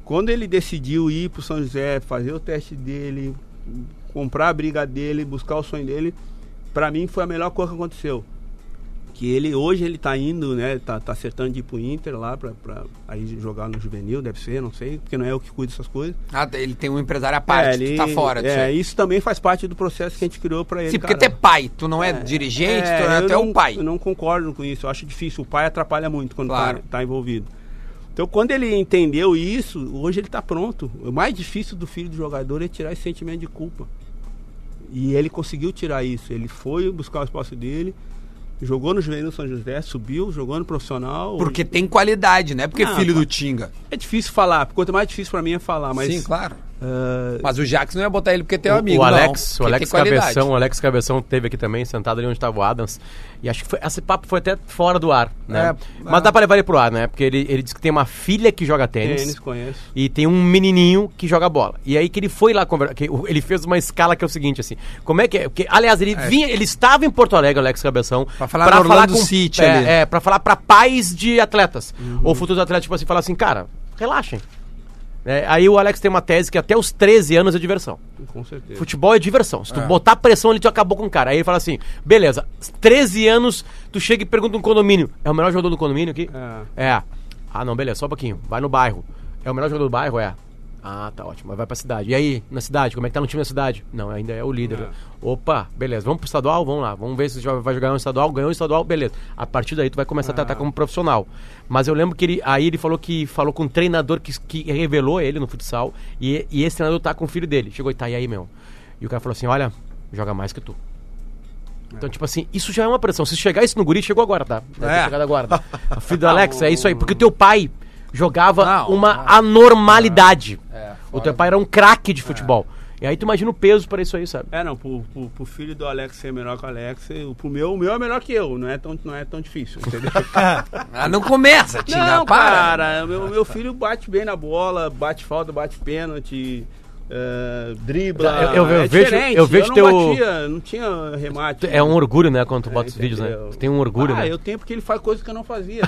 quando ele decidiu ir pro São José, fazer o teste dele, comprar a briga dele, buscar o sonho dele, pra mim foi a melhor coisa que aconteceu. Que ele hoje ele tá indo, né? Tá, tá acertando de ir pro Inter lá pra, pra aí jogar no juvenil, deve ser, não sei, porque não é eu que cuido dessas coisas. Ah, ele tem um empresário à parte, É, tu tá fora disso É, aí. isso também faz parte do processo que a gente criou pra ele. Sim, porque tu cara. é pai, tu não é, dirigente, tu, é, tu é um pai. Eu não concordo com isso, eu acho difícil. O pai atrapalha muito quando Claro. tá, tá envolvido. Então, quando ele entendeu isso, hoje ele tá pronto. O mais difícil do filho do jogador é tirar esse sentimento de culpa. E ele conseguiu tirar isso. Ele foi buscar o espaço dele, jogou no Juvenil São José, subiu, jogou no profissional. Porque tem qualidade, né? Porque é filho do Tinga. É difícil falar, quanto mais difícil pra mim é falar, mas. Sim, claro. Ah, Mas o Jackson não ia botar ele porque é teu O- amigo, o não. Alex, o porque Alex tem. Cabeção, o Alex Cabeção teve aqui também, sentado ali onde estava o Adams. E acho que foi, esse papo foi até fora do ar, né? É, Mas é. dá pra levar ele pro ar, né? Porque ele, ele disse que tem uma filha que joga tênis. tênis, conheço. E tem um menininho que joga bola. E aí que ele foi lá conversar. Ele fez uma escala que é o seguinte, assim. Como é que é? Porque, aliás, ele vinha, ele estava em Porto Alegre, Alex Cabeção. Pra falar no Orlando City é, ali. É, pra falar pra pais de atletas. Uhum. Ou futuros atletas, tipo assim, falar assim, cara, relaxem. É, aí o Alex tem uma tese que até os 13 anos é diversão. Com certeza. Futebol é diversão. Se tu botar pressão ali, tu acabou com o cara. Aí ele fala assim: beleza, 13 anos, tu chega e pergunta um condomínio. É o melhor jogador do condomínio aqui? É. É. Ah, não, beleza, só um pouquinho. Vai no bairro. É o melhor jogador do bairro? É. Ah, tá ótimo. Mas vai pra cidade. E aí, na cidade, como é que tá no time da cidade? Não, ainda é o líder. Opa, beleza. Vamos pro estadual? Vamos lá. Vamos ver se já vai jogar um estadual. Ganhou um estadual, beleza. A partir daí tu vai começar a tratar como profissional. Mas eu lembro que ele, aí ele falou que falou com um treinador que, que revelou ele no futsal. E, e esse treinador tá com o filho dele. Chegou e tá, e aí, meu? E o cara falou assim: olha, joga mais que tu. Então, tipo assim, isso já é uma pressão. Se chegar isso no guri, chegou agora, tá? Deve ter É. chegado agora. tá? Filho do Alex, é isso aí. Porque o teu pai jogava Não, uma não. anormalidade. o teu pai era um craque de futebol. E aí tu imagina o peso pra isso aí, sabe? É, não, pro, pro, pro filho do Alex ser melhor que o Alex, o- pro meu, o meu é melhor que eu, não é tão, não é tão difícil, entendeu? Ah, não começa, Tinga, não, para. cara, meu, meu filho bate bem na bola, bate falta, bate pênalti, é, dribla. Eu- eu- eu é vejo- diferente, eu vejo não teu- batia, não tinha remate. É um orgulho, né, quando tu bota os Entendeu? vídeos, né? Tu tem um orgulho, ah, né? eu tenho porque ele faz coisas que eu não fazia.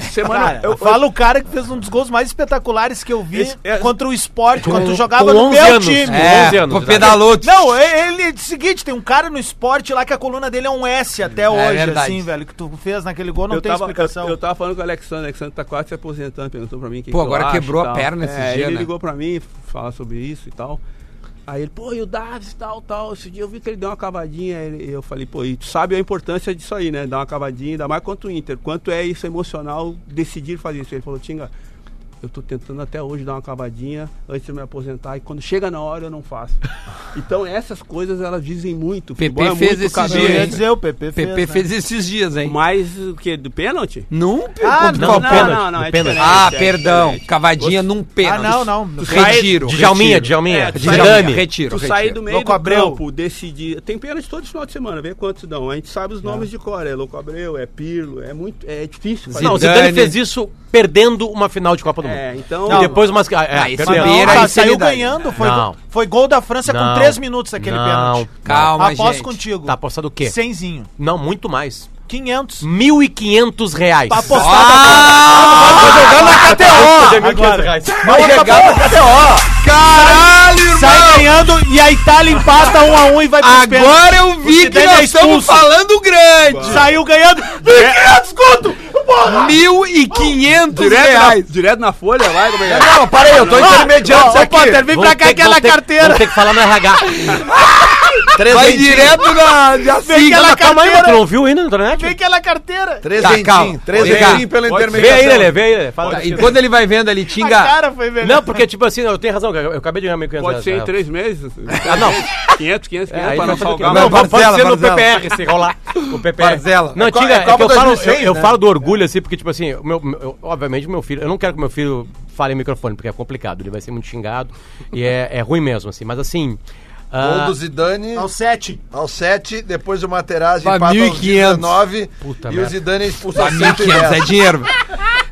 Semana Cara, eu, fala o cara que fez um dos gols mais espetaculares que eu vi Esse- é- contra o esporte, Com- quando tu jogava com no 11 meu anos. time. É, 11 anos, exato. pedalou. Não, ele é o seguinte, tem um cara no esporte lá que a coluna dele é um S até hoje, verdade. assim, velho, que tu fez naquele gol, não eu tem tava, explicação. Eu, eu tava falando com o Alexandre, o Alexandre tá quase se aposentando, perguntou pra mim quem Pô, que eu agora quebrou a perna esses é, dias, Ele né? ligou pra mim falar sobre isso e tal. Aí ele, pô, e o Davis, tal, tal. Esse dia eu vi que ele deu uma cavadinha. ele- eu falei, pô, e tu sabe a importância disso aí, né? Dar uma cavadinha, ainda mais contra o Inter. Quanto é isso emocional decidir fazer isso? Ele falou, Tinga, eu tô tentando até hoje dar uma cavadinha antes de eu me aposentar. E quando chega na hora eu não faço. então essas coisas elas dizem muito. PP é fez muito esses cabeça. Eu dias, ia hein? dizer, o PP fez, PP né? fez esses dias, hein? Mais o que? Do pênalti? Num Ah, não, não, pênalti? não, não, é pênalti. Ah, é perdão. diferente. Cavadinha num pênalti. Ah, não, não. Tu Retiro. Djalminha. Djalminha. É, tu Djalminha, Zidane. retiro. Tu sair do meio Louco do Abreu. campo, decidir. Tem pênalti todo final de semana, vê quantos dão. A gente sabe os nomes de cor. É Louco Abreu, é Pirlo, é muito. É difícil. fazer Não, o Zidane. fez isso perdendo uma final de Copa do Mundo. É, então. E depois umas. É, Ah, é Não, tá, saiu ganhando, foi, Não. foi gol da França Não. com 3 minutos aquele Não. pênalti. Calma, Aposto gente. contigo. Tá apostado o quê? Cenzinho. Não, muito mais. 500. 1.500 reais. Pra apostar. Ah, jogando na KTO. Agora. Vai jogar na KTO. Caralho, irmão. Sai ganhando e a Itália empata 1 a 1 e vai pênaltis. Agora eu vi que nós é estamos falando grande. Saiu ganhando. 500 conto! Porra! 1.500 Direto na, reais. direto na folha, vai, como é que é? Não, para aí, eu tô intermediando isso ô, aqui. Potter, vem pra cá aquela vão ter- carteira. Ter que falar no RH. Três Vai direto na Vem assim. aquela Não, calma aí, tu carteira. não viu ainda na internet? Vem aquela carteira. Três Tá, dentinhos. Três Vem dentinhos pela Pode- Vê aí, intermediação. Lelê, vê aí, Lelê. Fala. Tá, enquanto ele vai vendo ali, A Tinga. cara foi melhor. Não, porque, tipo assim, eu tenho razão, eu, eu acabei de ganhar 1.500 Pode ser em três meses. Ah, não. 500, 500, 500 É, aí pra não salgar. Não, Não, pode ser no. PPR, se rolar. O PPR. Barzela. Não, É Tinga, é é que eu falo, 2006, eu, eu né? falo do orgulho, assim, porque, tipo assim, meu, obviamente o meu filho, eu não quero que meu filho fale em microfone, porque é complicado, ele vai ser muito xingado e é, é ruim mesmo, assim, mas assim... Gol ah, do Zidane Ao 7. aos 7, depois o Materazzi Vai, empata aos 1.500. 19 Puta e o merda. Zidane é expulso aos 1.500 é 110. dinheiro.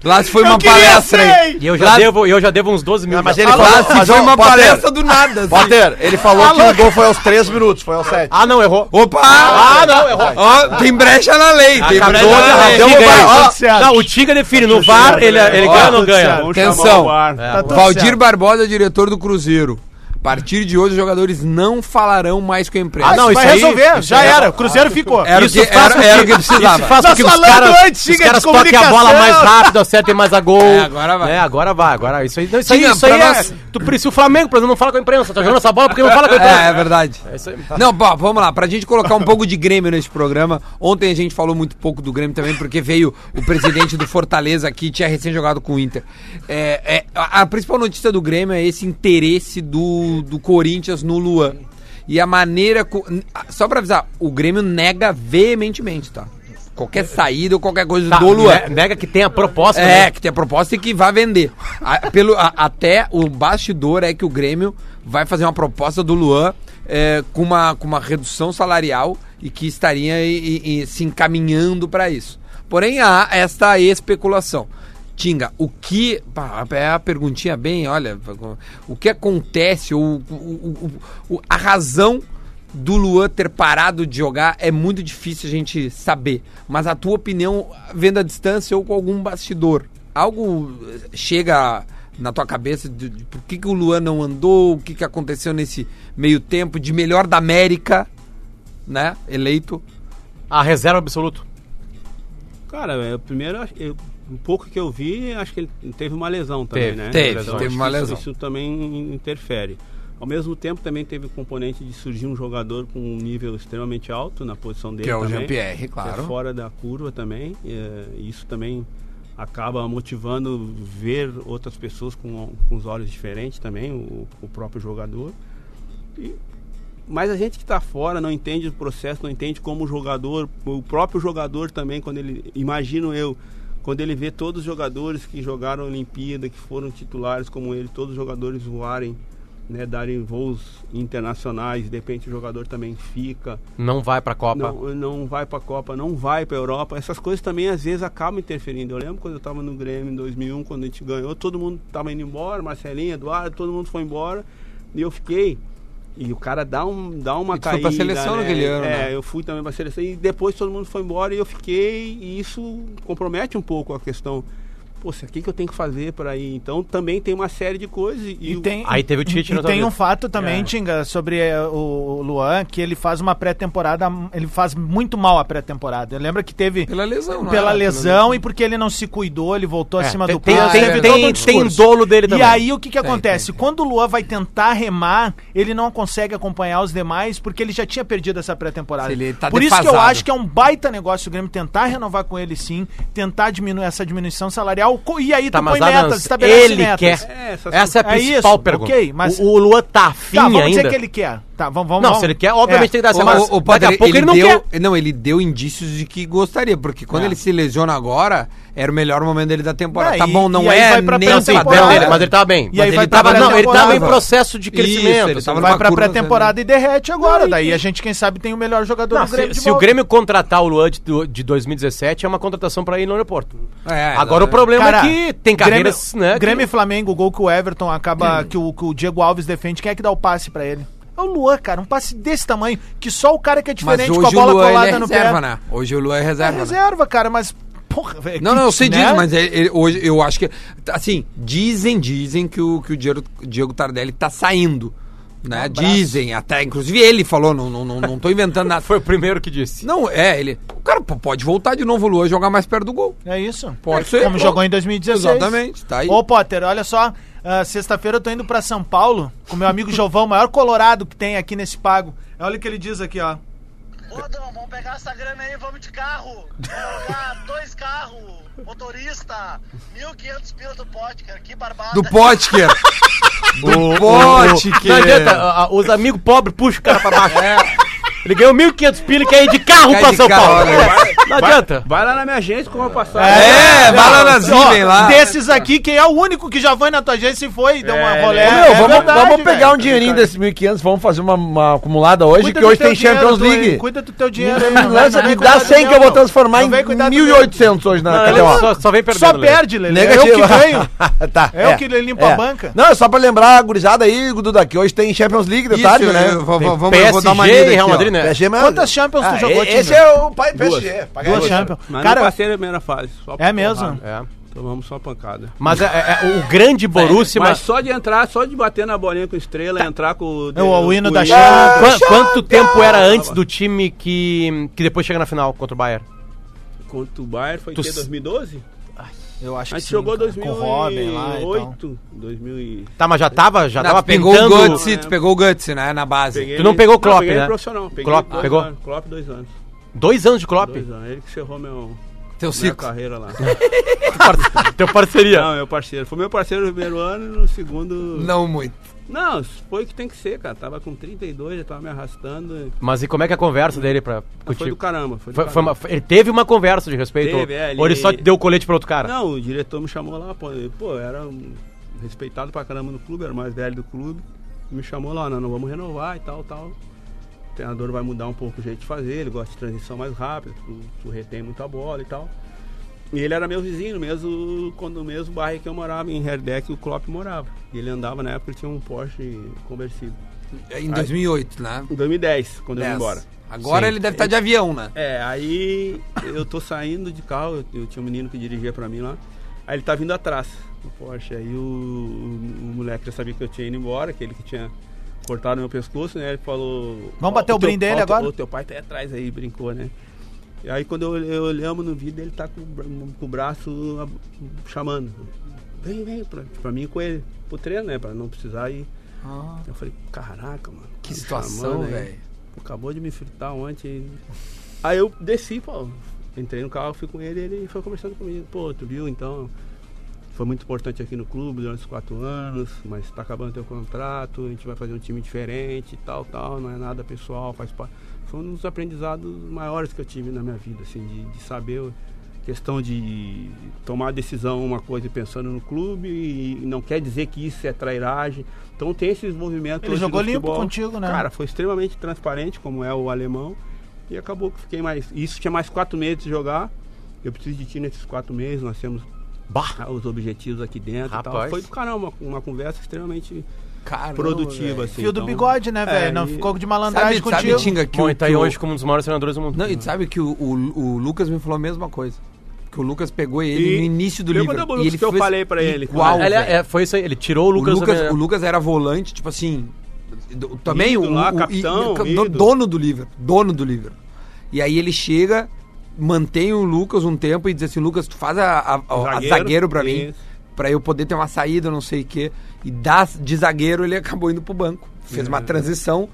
Lá se foi uma Eu queria palestra aí. e eu já, Lá- devo, eu já devo uns 12 mil. Não, mas ele Ah, lá falou, se mas, foi uma Potter, palestra do nada. assim. Potter, ele falou que o gol foi aos 3 minutos, foi aos 7. Ah, não, errou. Opa! Ah, não, errou. Ó, tem brecha na lei. Tem brecha na lei. Uma- certo. Não, o Tinga define. No VAR, ele, ele Ó, ganha ou não tudo ganha? Atenção. o. Tá tudo Valdir. Barbosa, diretor do Cruzeiro. A partir de hoje, os jogadores não falarão mais com a imprensa. Ah, não, vai isso aí- resolver, isso já aí- era. O Cruzeiro ficou. Era o Isso que, faz era, era o que- precisava. Isso faz Nós com que os falando caras, antes, os caras toquem a bola mais rápido, acertem mais a gol. É, agora vai. É, agora vai. Agora, isso aí, não, isso aí, Tinga, isso aí é. nós- Tu, por isso o Flamengo, por exemplo, não fala com a imprensa. Tá jogando essa bola porque não fala com a imprensa. É, é verdade. É isso aí. Não, bom, vamos lá. Pra gente colocar um pouco de Grêmio nesse programa. Ontem a gente falou muito pouco do Grêmio também, porque veio o presidente do Fortaleza aqui, tinha recém jogado com o Inter. É, é, a, a principal notícia do Grêmio é esse interesse do, do Corinthians no Luan. E a maneira. Só pra avisar, o Grêmio nega veementemente, tá? Qualquer saída ou qualquer coisa Tá, do Luan. ne- nega que tem a proposta. É, né? que tem a proposta e que vai vender. A- pelo, a- até o bastidor é que o Grêmio vai fazer uma proposta do Luan é, com, uma, com uma redução salarial e que estaria e- e- e se encaminhando para isso. Porém, há esta especulação. Tinga, o que. É a perguntinha bem, olha. O que acontece, o, o- o- o- a razão do Luan ter parado de jogar é muito difícil a gente saber. Mas a tua opinião, vendo a distância ou com algum bastidor, algo eh, chega na tua cabeça de, de por que, que o Luan não andou, o que, que aconteceu nesse meio tempo de melhor da América, né? Eleito. A reserva absoluto. Cara, é, primeiro, acho- eu- um pouco que eu vi, acho que ele teve uma lesão também, Teve, né? teve, Então, teve uma que isso- lesão. Isso, também interfere. Ao mesmo tempo, também teve o componente de surgir um jogador com um nível extremamente alto na posição dele Que é o também, Jean-Pierre, é claro. fora da curva também. é, e isso também acaba motivando ver outras pessoas com, com os olhos diferentes também, o, o próprio jogador. E mas a gente que está fora não entende o processo, não entende como o jogador, o próprio jogador também, quando ele, imagino eu, quando ele vê todos os jogadores que jogaram a Olimpíada, que foram titulares como ele, todos os jogadores voarem, né, darem voos internacionais, de repente o jogador também fica, Não vai pra Copa. não, não vai para a Copa, não vai para a Europa. Essas coisas também às vezes acabam interferindo. Eu lembro quando eu estava no Grêmio em 2001, quando a gente ganhou, todo mundo estava indo embora, Marcelinho, Eduardo, todo mundo foi embora e eu fiquei. E o cara dá, um, dá uma E tu foi caída. pra seleção né? naquele ano, É, né? eu fui também pra seleção e depois todo mundo foi embora e eu fiquei. E isso compromete um pouco a questão. Pô, o que, que eu tenho que fazer para ir? Então também tem uma série de coisas. E, E o- tem, Aí teve o Tite e tem um fato também, É. Tinga, sobre eh, o Luan, que ele faz uma pré-temporada, ele faz muito mal a pré-temporada. Lembra que teve Pela lesão, não pela lesão e porque ele não se cuidou, ele voltou É, acima tem- do tem- peso, tem- tem- um tem discurso. dolo dele E também. aí o que que Tem, acontece? tem, tem. Quando o Luan vai tentar remar, ele não consegue acompanhar os demais porque ele já tinha perdido essa pré-temporada. Tá Por isso que eu defasado. acho que é um baita negócio o Grêmio tentar renovar com ele sim, tentar diminuir essa diminuição salarial co- e aí Tá, tu põe Adams, metas, estabelece ele metas. quer. É, essas Essa é a É principal isso, pergunta. ok, mas- o, o Luan tá afim Tá, vamos ainda. dizer que ele quer. Tá, vamos, vamos Não, vamos. se ele quer, obviamente É. tem que dar essa O, mas o, o Potter, daqui a pouco ele, não deu, quer. Não, ele deu indícios de que gostaria, porque quando É. ele se lesiona agora, era o melhor momento dele da temporada. É, tá e- bom, não e aí é vai pra nem Não, sim, dele, mas ele tava bem. E aí mas vai ele tava, não, ele tava em processo de Isso, crescimento. ele tava Vai pra pré-temporada e derrete agora. Não, Daí a gente, quem sabe, tem o melhor jogador Não, do Grêmio se, de se o. Grêmio contratar o Luan de, de 2017, é uma contratação pra ir no aeroporto. É, Agora o exatamente. problema Cara, é que tem carreiras, Grêmio, né? Grêmio e Flamengo, o gol que o Everton acaba, que o, que o Diego Alves defende, quem é que dá o passe pra ele? É o Luan, cara, um passe desse tamanho, que só o cara que é diferente com a hoje o bola Luan ele colada é no reserva, pé. né? Hoje o Luan é É reserva. né? reserva, cara, mas porra, velho. Não, não, eu sei né? disso, mas ele- ele- hoje eu acho que. Assim, dizem, dizem que o, que o Diego, Diego Tardelli tá saindo. Né? abraço. Dizem, até, inclusive ele falou, não, não, não, não tô inventando nada. Foi o primeiro que disse. Não, é, ele. O cara pode voltar de novo o Luan e jogar mais perto do gol. É isso. Pode É, ser. Como jogou em 2016. Exatamente, tá aí. Ô, Potter, olha só. Ah, Sexta-feira eu tô indo pra São Paulo com meu amigo Jovão, maior colorado que tem aqui nesse pago. Olha o que ele diz aqui, ó. Ô, Dom, vamos pegar essa grana aí, vamos de carro. Vamos dois carros, motorista, 1.500 pila do pote, cara, que barbada. Do Potker. O- Do Potker. Não adianta, os amigos pobres puxam o cara pra baixo. Ele ganhou 1.500 pila e quer ir de carro Quer pra de São carro, Paulo. olha. Não adianta. Vai lá na minha agência com uma passagem. É, vai lá nas Ó, Iven lá. Desses aqui, quem é o único que já foi na tua agência e foi, deu uma É, rolé. Ô, meu, É vamos, verdade, vamos pegar um dinheirinho desses 1.500, vamos fazer uma, uma acumulada hoje, Cuida que hoje tem dinheiro, Champions League. Cuida do teu dinheiro aí. Me lança, me dá do 100 meu, que eu vou transformar em cuidar do 1.800 hoje na Não, só, só vem perdendo. Só perde, Lelê. Negativo. Eu que ganho. tá, É o que limpa a banca. Não, é só pra lembrar a gurizada aí, Duda, que hoje tem Champions League de tarde, né? vamos, eu vou dar uma PSG lida Real. Madrid, né? PSG, mas- Quantas Champions tu Ah, jogou, e- Tinga? Esse é o pai PSG. Duas. Champions. Mas Cara, não passei na primeira fase. Só É mesmo? porrada. É. Tomamos só pancada. Mas é, é, o grande Borussia... Mas mas- só de entrar, só de bater na bolinha com estrela, entrar com o. É o hino da Champions. Qua- quanto tempo era antes do time que, que depois chega na final contra o Bayern? Contra o Bayern foi Tu que, s- 2012? Eu acho A que gente sim, jogou cara. 2008, Com o Robin lá e tal. 2000 e... Tá, mas já tava, já Não, tava tu pegou pintando... o Guts, tu pegou o Guts, né, na base. Peguei Tu não pegou o Klopp, peguei né? ele profissional. Peguei Klopp, dois pegou? Anos, Klopp dois anos. Dois anos de Klopp? Dois anos. Ele que encerrou meu, Teu ciclo. carreira lá. Teu parceria. Não, meu parceiro. Foi meu parceiro no primeiro ano e no segundo... Não muito. Não, foi o que tem que ser, cara. Tava com 32, já tava me arrastando. Mas e como é que é a conversa dele pra, Foi contigo? do caramba. Foi do Foi- foi caramba. uma- foi- ele teve uma conversa de respeito? Teve, é, ele- Ou ele só te deu o colete pra outro cara? Não, o diretor me chamou lá, pô, ele, pô, era um respeitado pra caramba no clube, era o mais velho do clube. Me chamou lá, não, não vamos renovar e tal, tal. O treinador vai mudar um pouco o jeito de fazer, ele gosta de transição mais rápida, tu, tu retém muita bola e tal. E ele era meu vizinho, mesmo quando o mesmo bairro que eu morava, em Herdeck, o Klopp morava. E ele andava na época, ele tinha um Porsche conversível. Em 2008, né? Em 2010, quando eu vim 10. embora. Agora Sim. ele deve estar de avião, né? É, aí eu tô saindo de carro, eu, eu tinha um menino que dirigia pra mim lá. Aí ele tá vindo atrás. no Porsche. Aí o, o- o moleque já sabia que eu tinha ido embora, aquele que tinha cortado meu pescoço, né? Ele falou. Vamos bater o teu- brinde dele agora? O teu pai tá aí atrás aí, brincou, né? Aí quando eu, eu olhamos no vídeo, ele tá com, com o braço ah, chamando. Vem, vem, pra, pra mim com ele, pro treino, né? Pra não precisar ir. Eu falei, caraca, mano. Que tá situação, velho. Acabou de me fritar ontem. Aí eu desci, pô. Entrei no carro, fui com ele ele foi conversando comigo. Pô, tu viu, então. Foi muito importante aqui no clube durante os quatro anos, mas tá acabando teu contrato, a gente vai fazer um time diferente e tal, tal, não é nada pessoal, faz parte. Foi um dos aprendizados maiores que eu tive na minha vida, assim, de, de saber questão de tomar decisão uma coisa pensando no clube e não quer dizer que isso é trairagem. Então tem esses movimentos. Ele jogou limpo contigo, né? Cara, foi extremamente transparente, como é o alemão. E acabou que fiquei mais. Isso tinha mais quatro meses de jogar. Eu preciso de ti nesses quatro meses. Nós temos ah, os objetivos aqui dentro e. Foi do caramba, uma, uma conversa extremamente Caramba, produtiva. velho. Assim, Fio do então- bigode, né, velho? É, Não e- ficou de malandragem Sabe, sabe, contigo. Tinga, que Bom, o, e tá aí o- hoje como um dos maiores treinadores do mundo. Não, e tu sabe que o, o, o Lucas me falou a mesma coisa. Que o Lucas pegou ele E no início do lembra livro. do Lucas que eu falei pra ele? Igual, Ele- velho. é, foi isso aí, ele tirou o o, Lucas, Lucas, da- o Lucas era volante, tipo assim. do- Também Ídolo o, lá, o- capitão, do- dono do livro. Dono do livro. E aí ele chega, mantém o Lucas um tempo e diz assim: Lucas, tu faz a, a, a- a zagueiro, Zagueiro, pra mim. Pra eu poder ter uma saída, não sei o quê. E das, de zagueiro ele acabou indo pro banco. Fez É. uma transição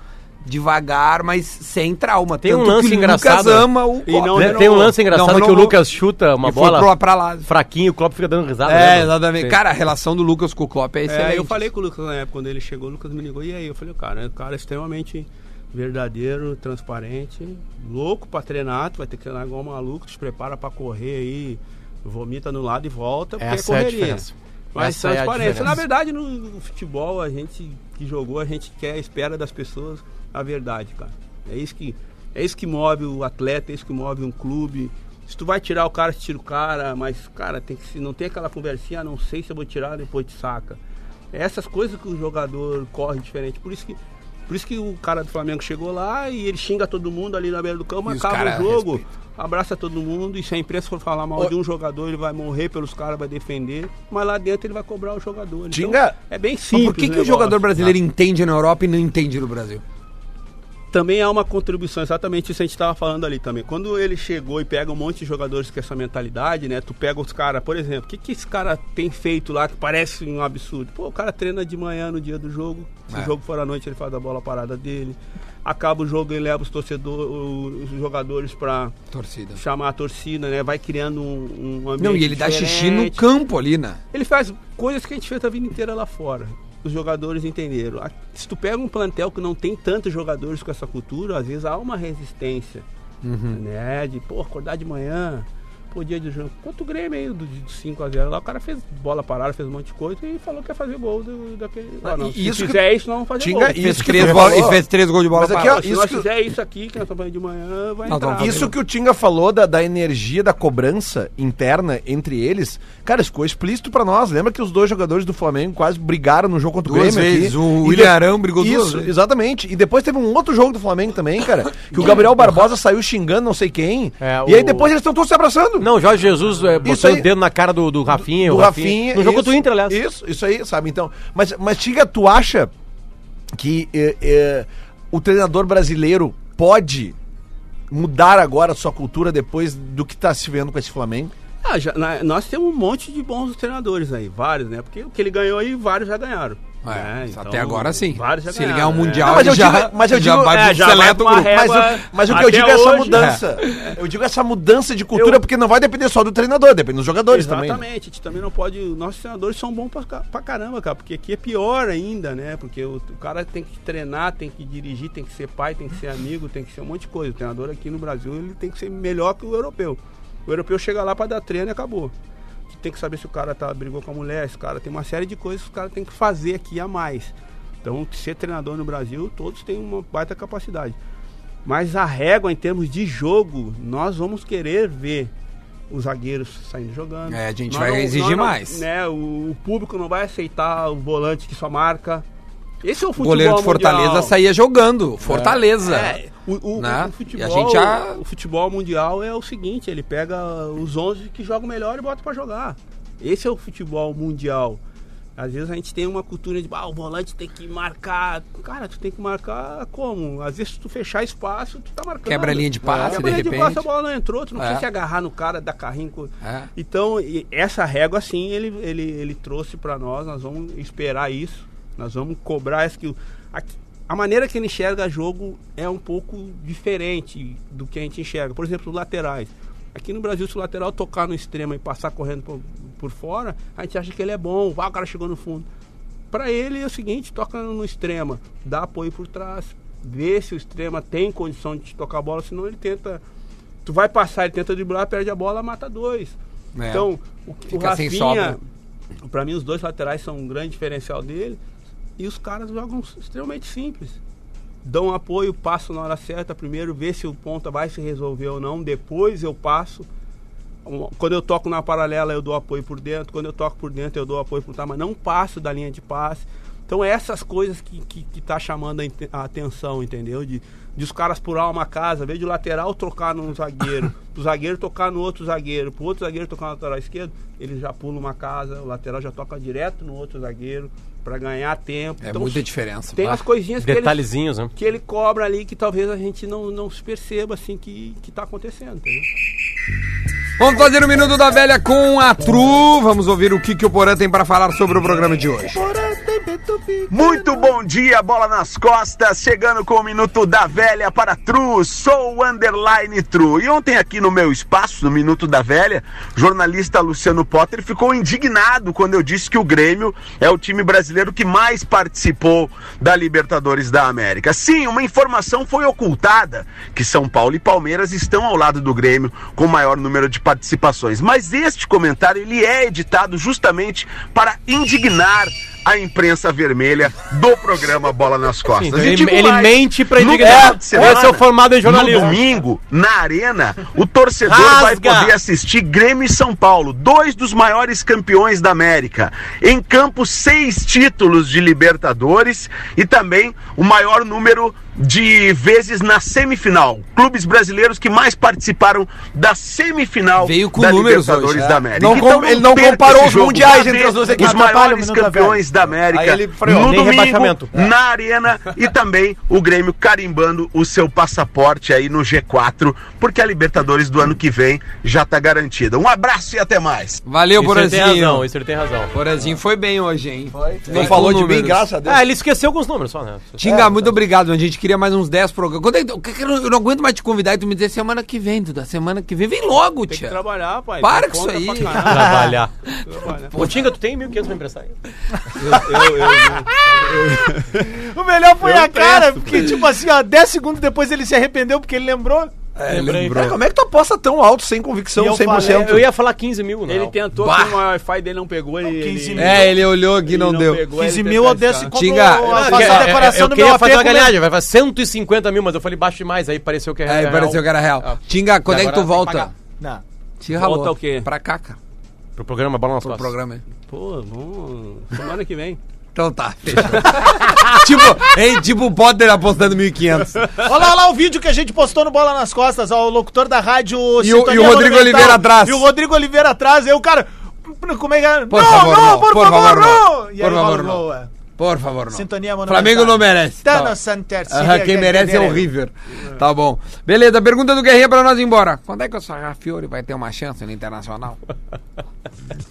devagar, mas sem trauma. Tem um Tanto lance que o engraçado. Lucas ama o E não Né. Tem um lance engraçado Não que o. Lucas chuta uma E foi bola pro- pra lá. fraquinho, o Klopp fica dando risada. É, né? exatamente. Sim. Cara, a relação do Lucas com o Klopp é excelente. É, eu falei com o Lucas na época, quando ele chegou, o Lucas me ligou, e aí? Eu falei, cara, o cara é extremamente verdadeiro, transparente, louco pra treinar, tu vai ter que treinar igual um maluco, te prepara pra correr aí, vomita no lado e volta, porque Essa é é correria. diferença. Mas Essa é transparência. diferença. Na verdade, no, futebol, a gente que jogou, a gente quer, espera das pessoas a verdade, cara. É isso que, é isso que move o atleta, é isso que move um clube. Se tu vai tirar o cara, tira o cara, mas, cara, tem que se não tem aquela conversinha, ah, não sei se eu vou tirar, depois te saca. É essas coisas que o jogador corre diferente. Por isso que, por isso que o cara do Flamengo chegou lá e ele xinga todo mundo ali na beira do campo, E acaba o jogo, respeitam. abraça todo mundo e se a imprensa for falar mal de um jogador, ele vai morrer pelos caras, vai defender, mas lá dentro ele vai cobrar o jogador. Então, Tinga- é bem Mas simples. por que, que o jogador brasileiro entende na Europa e não entende no Brasil? Também há uma contribuição, exatamente isso a gente estava falando ali também. Quando ele chegou e pega um monte de jogadores com essa mentalidade, né? Tu pega os caras, por exemplo, o que, que esse cara tem feito lá que parece um absurdo? Pô, o cara treina de manhã no dia do jogo. Se É. o jogo for à noite, ele faz a bola parada dele. Acaba o jogo, ele leva os torcedores, os jogadores pra Torcida. chamar a torcida, né? Vai criando um, um ambiente Não, e ele dá xixi no diferente. campo ali, né? Ele faz coisas que a gente fez a vida inteira lá fora. Os jogadores entenderam. Se tu pega um plantel que não tem tantos jogadores com essa cultura, às vezes há uma resistência. Uhum. Né? De, pô, acordar de manhã, pô, dia de jogo. Quanto o Grêmio aí, do, do 5x0 lá, o cara fez bola parada, fez um monte de coisa e falou que ia fazer gol do, daquele. Ah, não, e se isso que- fizer isso, não vamos fazer Tinga- gol. e Fez Isso que três tu bola- e fez três gols de bola Mas aqui, parada. ó, Se isso nós que- fizer isso aqui, que nós estamos de manhã, vai Nós entrar. Isso que o Tinga falou da, da energia, da cobrança interna entre eles, cara, ficou explícito pra nós. Lembra que os dois jogadores do Flamengo quase brigaram no jogo contra o Duas Grêmio vezes. aqui? O E William Arão brigou duas Isso, vezes. exatamente. E depois teve um outro jogo do Flamengo também, cara, que o Gabriel Barbosa saiu xingando não sei quem. É, E aí depois eles estão todos se abraçando. Não, Jorge Jesus é, botando aí. o dedo na cara do, do Rafinha. do o Rafinha. No jogo isso, do Inter, aliás. Isso, isso aí, sabe? Então, mas, mas Tiga, tu acha que eh, eh, o treinador brasileiro pode mudar agora a sua cultura depois do que tá se vendo com esse Flamengo? Ah, já- na- nós temos um monte de bons treinadores aí, vários, né? Porque o que ele ganhou aí, vários já ganharam. É, né? até agora sim. Se ele ganhar um é. mundial, Não, mas ele eu já, digo- mas eu já digo- vai é, já vai grupo. Mas, o, mas o que eu digo é essa hoje- mudança. Eu digo essa mudança de cultura, Eu- porque não vai depender só do treinador, depende dos jogadores também. né? Exatamente, a gente também não pode. Nossos treinadores são bons pra, pra caramba, cara, porque aqui é pior ainda, né? Porque o, o cara tem que treinar, tem que dirigir, tem que ser pai, tem que ser amigo, tem que ser um monte de coisa. O treinador aqui no Brasil ele tem que ser melhor que o europeu. O europeu chega lá pra dar treino e acabou. Tem que saber se o cara tá, brigou com a mulher, se o cara tem uma série de coisas que o cara tem que fazer aqui a mais. Então, ser treinador no Brasil, todos têm uma baita capacidade. Mas a régua em termos de jogo, nós vamos querer ver os zagueiros saindo jogando. É, a gente Nós vai não- exigir não- mais. Né, o, o público não vai aceitar o volante que só marca. Esse é o O futebol goleiro de Fortaleza mundial. saía jogando. Fortaleza. É, o, o- Né? o E futebol, a gente já- o futebol mundial é o seguinte, ele pega os 11 que jogam melhor e bota pra jogar. Esse é o futebol mundial. Às vezes a gente tem uma cultura de, ah, o volante tem que marcar. Cara, tu tem que marcar como? Às vezes se tu fechar espaço, tu tá marcando. Quebra a linha de passe, Quebra a linha de de passe, a repente. bola não entrou, tu não É. precisa se agarrar no cara, dar carrinho. É. Então, e essa régua, assim, ele, ele, ele trouxe pra nós, nós vamos esperar isso, nós vamos cobrar isso que a, maneira que ele enxerga jogo é um pouco diferente do que a gente enxerga. Por exemplo, os laterais. Aqui no Brasil, se o lateral tocar no extremo e passar correndo por, por fora, a gente acha que ele é bom, ah, o cara chegou no fundo. Pra ele é o seguinte, toca no extrema, dá apoio por trás, vê se o extrema tem condição de tocar a bola, senão ele tenta. Tu vai passar, ele tenta driblar, perde a bola, mata dois. É. Então, o, o Rafinha, pra mim, os dois laterais são um grande diferencial dele. E os caras jogam extremamente simples. Dão apoio, passo na hora certa primeiro, vê se o ponta vai se resolver ou não, depois eu passo. Quando eu toco na paralela, eu dou apoio por dentro. Quando eu toco por dentro, eu dou apoio por trás, mas não passo da linha de passe. Então, é essas coisas que, que, que tá chamando a, a atenção, entendeu? De, de os caras pular uma casa, ver de lateral trocar num zagueiro, pro zagueiro tocar no outro zagueiro, pro outro zagueiro tocar no lateral esquerdo, eles já pulam uma casa, o lateral já toca direto no outro zagueiro para ganhar tempo. É Então, muita diferença. Tem pá. as coisinhas que ele, Detalhezinhos, né? que ele cobra ali que talvez a gente não, não se perceba assim que, que tá acontecendo, entendeu? Vamos fazer o Minuto da Velha com a Tru. Vamos ouvir o que, que o Porã tem para falar sobre o programa de hoje. Muito bom dia, bola nas costas, chegando com o Minuto da Velha para Tru, sou o Underline Tru. E ontem aqui no meu espaço, no Minuto da Velha, jornalista Luciano Potter ficou indignado quando eu disse que o Grêmio é o time brasileiro que mais participou da Libertadores da América. Sim, uma informação foi ocultada, que São Paulo e Palmeiras estão ao lado do Grêmio com o maior número de participações. Mas este comentário ele é editado justamente para indignar a imprensa vermelha do programa Bola nas Costas. Então E ele, ele mais, mente pra indignar. semana, Esse é o formado em jornalismo. No domingo, na arena, o torcedor vai poder assistir Grêmio e São Paulo, dois dos maiores campeões da América. Em campo, seis títulos de Libertadores e também o maior número de vezes na semifinal. Clubes brasileiros que mais participaram da semifinal Veio com da números Libertadores hoje, é. da América. Não com- ele não comparou os mundiais entre as duas equipes. Os maiores campeões da América Aí ele freou. no Nem domingo, rebaixamento. na arena e também o Grêmio carimbando o seu passaporte aí no G4, porque a Libertadores do ano que vem já tá garantida. Um abraço e até mais. Valeu, Isso ele tem razão, isso ele tem razão. Porazinho foi bem hoje, hein? Não Vem falou com de mim, números. graças a Deus. Ah, ele esqueceu alguns números só, né? Tinga, muito obrigado, a gente queria mais uns 10 programas. Quando é que- eu não- aguento mais te convidar e tu me dizer semana que vem, Duda. Semana que vem, vem logo, Tem que tia. trabalhar, pai. Para com isso conta aí. pra caralho. Trabalhar. Ô, Tinga, tu tem 1.500 pra emprestar aí? Eu, eu, eu, O melhor foi Eu a cara, empresto, porque, tipo assim, ó, 10 segundos depois ele se arrependeu porque ele lembrou. É, Lembrei. lembrou. Cara, como é que tu aposta tão alto, sem convicção, eu 100%? Eu ia falar 15 mil, não. ele tentou, Bah. que o Wi-Fi dele não pegou. Ele, 15 ele, mil. É, ele olhou aqui e não, deu. pegou, 15 ele mil eu compro Tinga, a eu faço É, a é, decoração eu do queria meu fazer uma apego. galhagem, vai fazer 150 mil, mas eu falei baixo demais, aí pareceu que era É, real. pareceu que era real. Ah. Tinga, quando é que tu volta? Não. Te ralou. Volta o quê? Pra cá, cara. Pro programa Bola nas Pro Costas. programa aí. Pô, vamos. Semana que vem. Então tá, fechou. tipo, hein, tipo o Potter apostando 1.500. Olha lá, o vídeo que a gente postou no Bola nas Costas, ó, o locutor da rádio E o- e o Rodrigo. Oliveira atrás. E o Rodrigo Oliveira atrás, aí o cara. Como é que é? Por não, favor, não, por, Por favor, favor, não! E Por aí rola favor, não. é. Por favor, não. Sintonia Monumental. Flamengo não merece. Tá Tá. Santer. Quem merece é o River. Tá bom. Beleza, pergunta do Guerrinha pra nós ir embora. Quando é que o Sarrafiore vai ter uma chance no Internacional?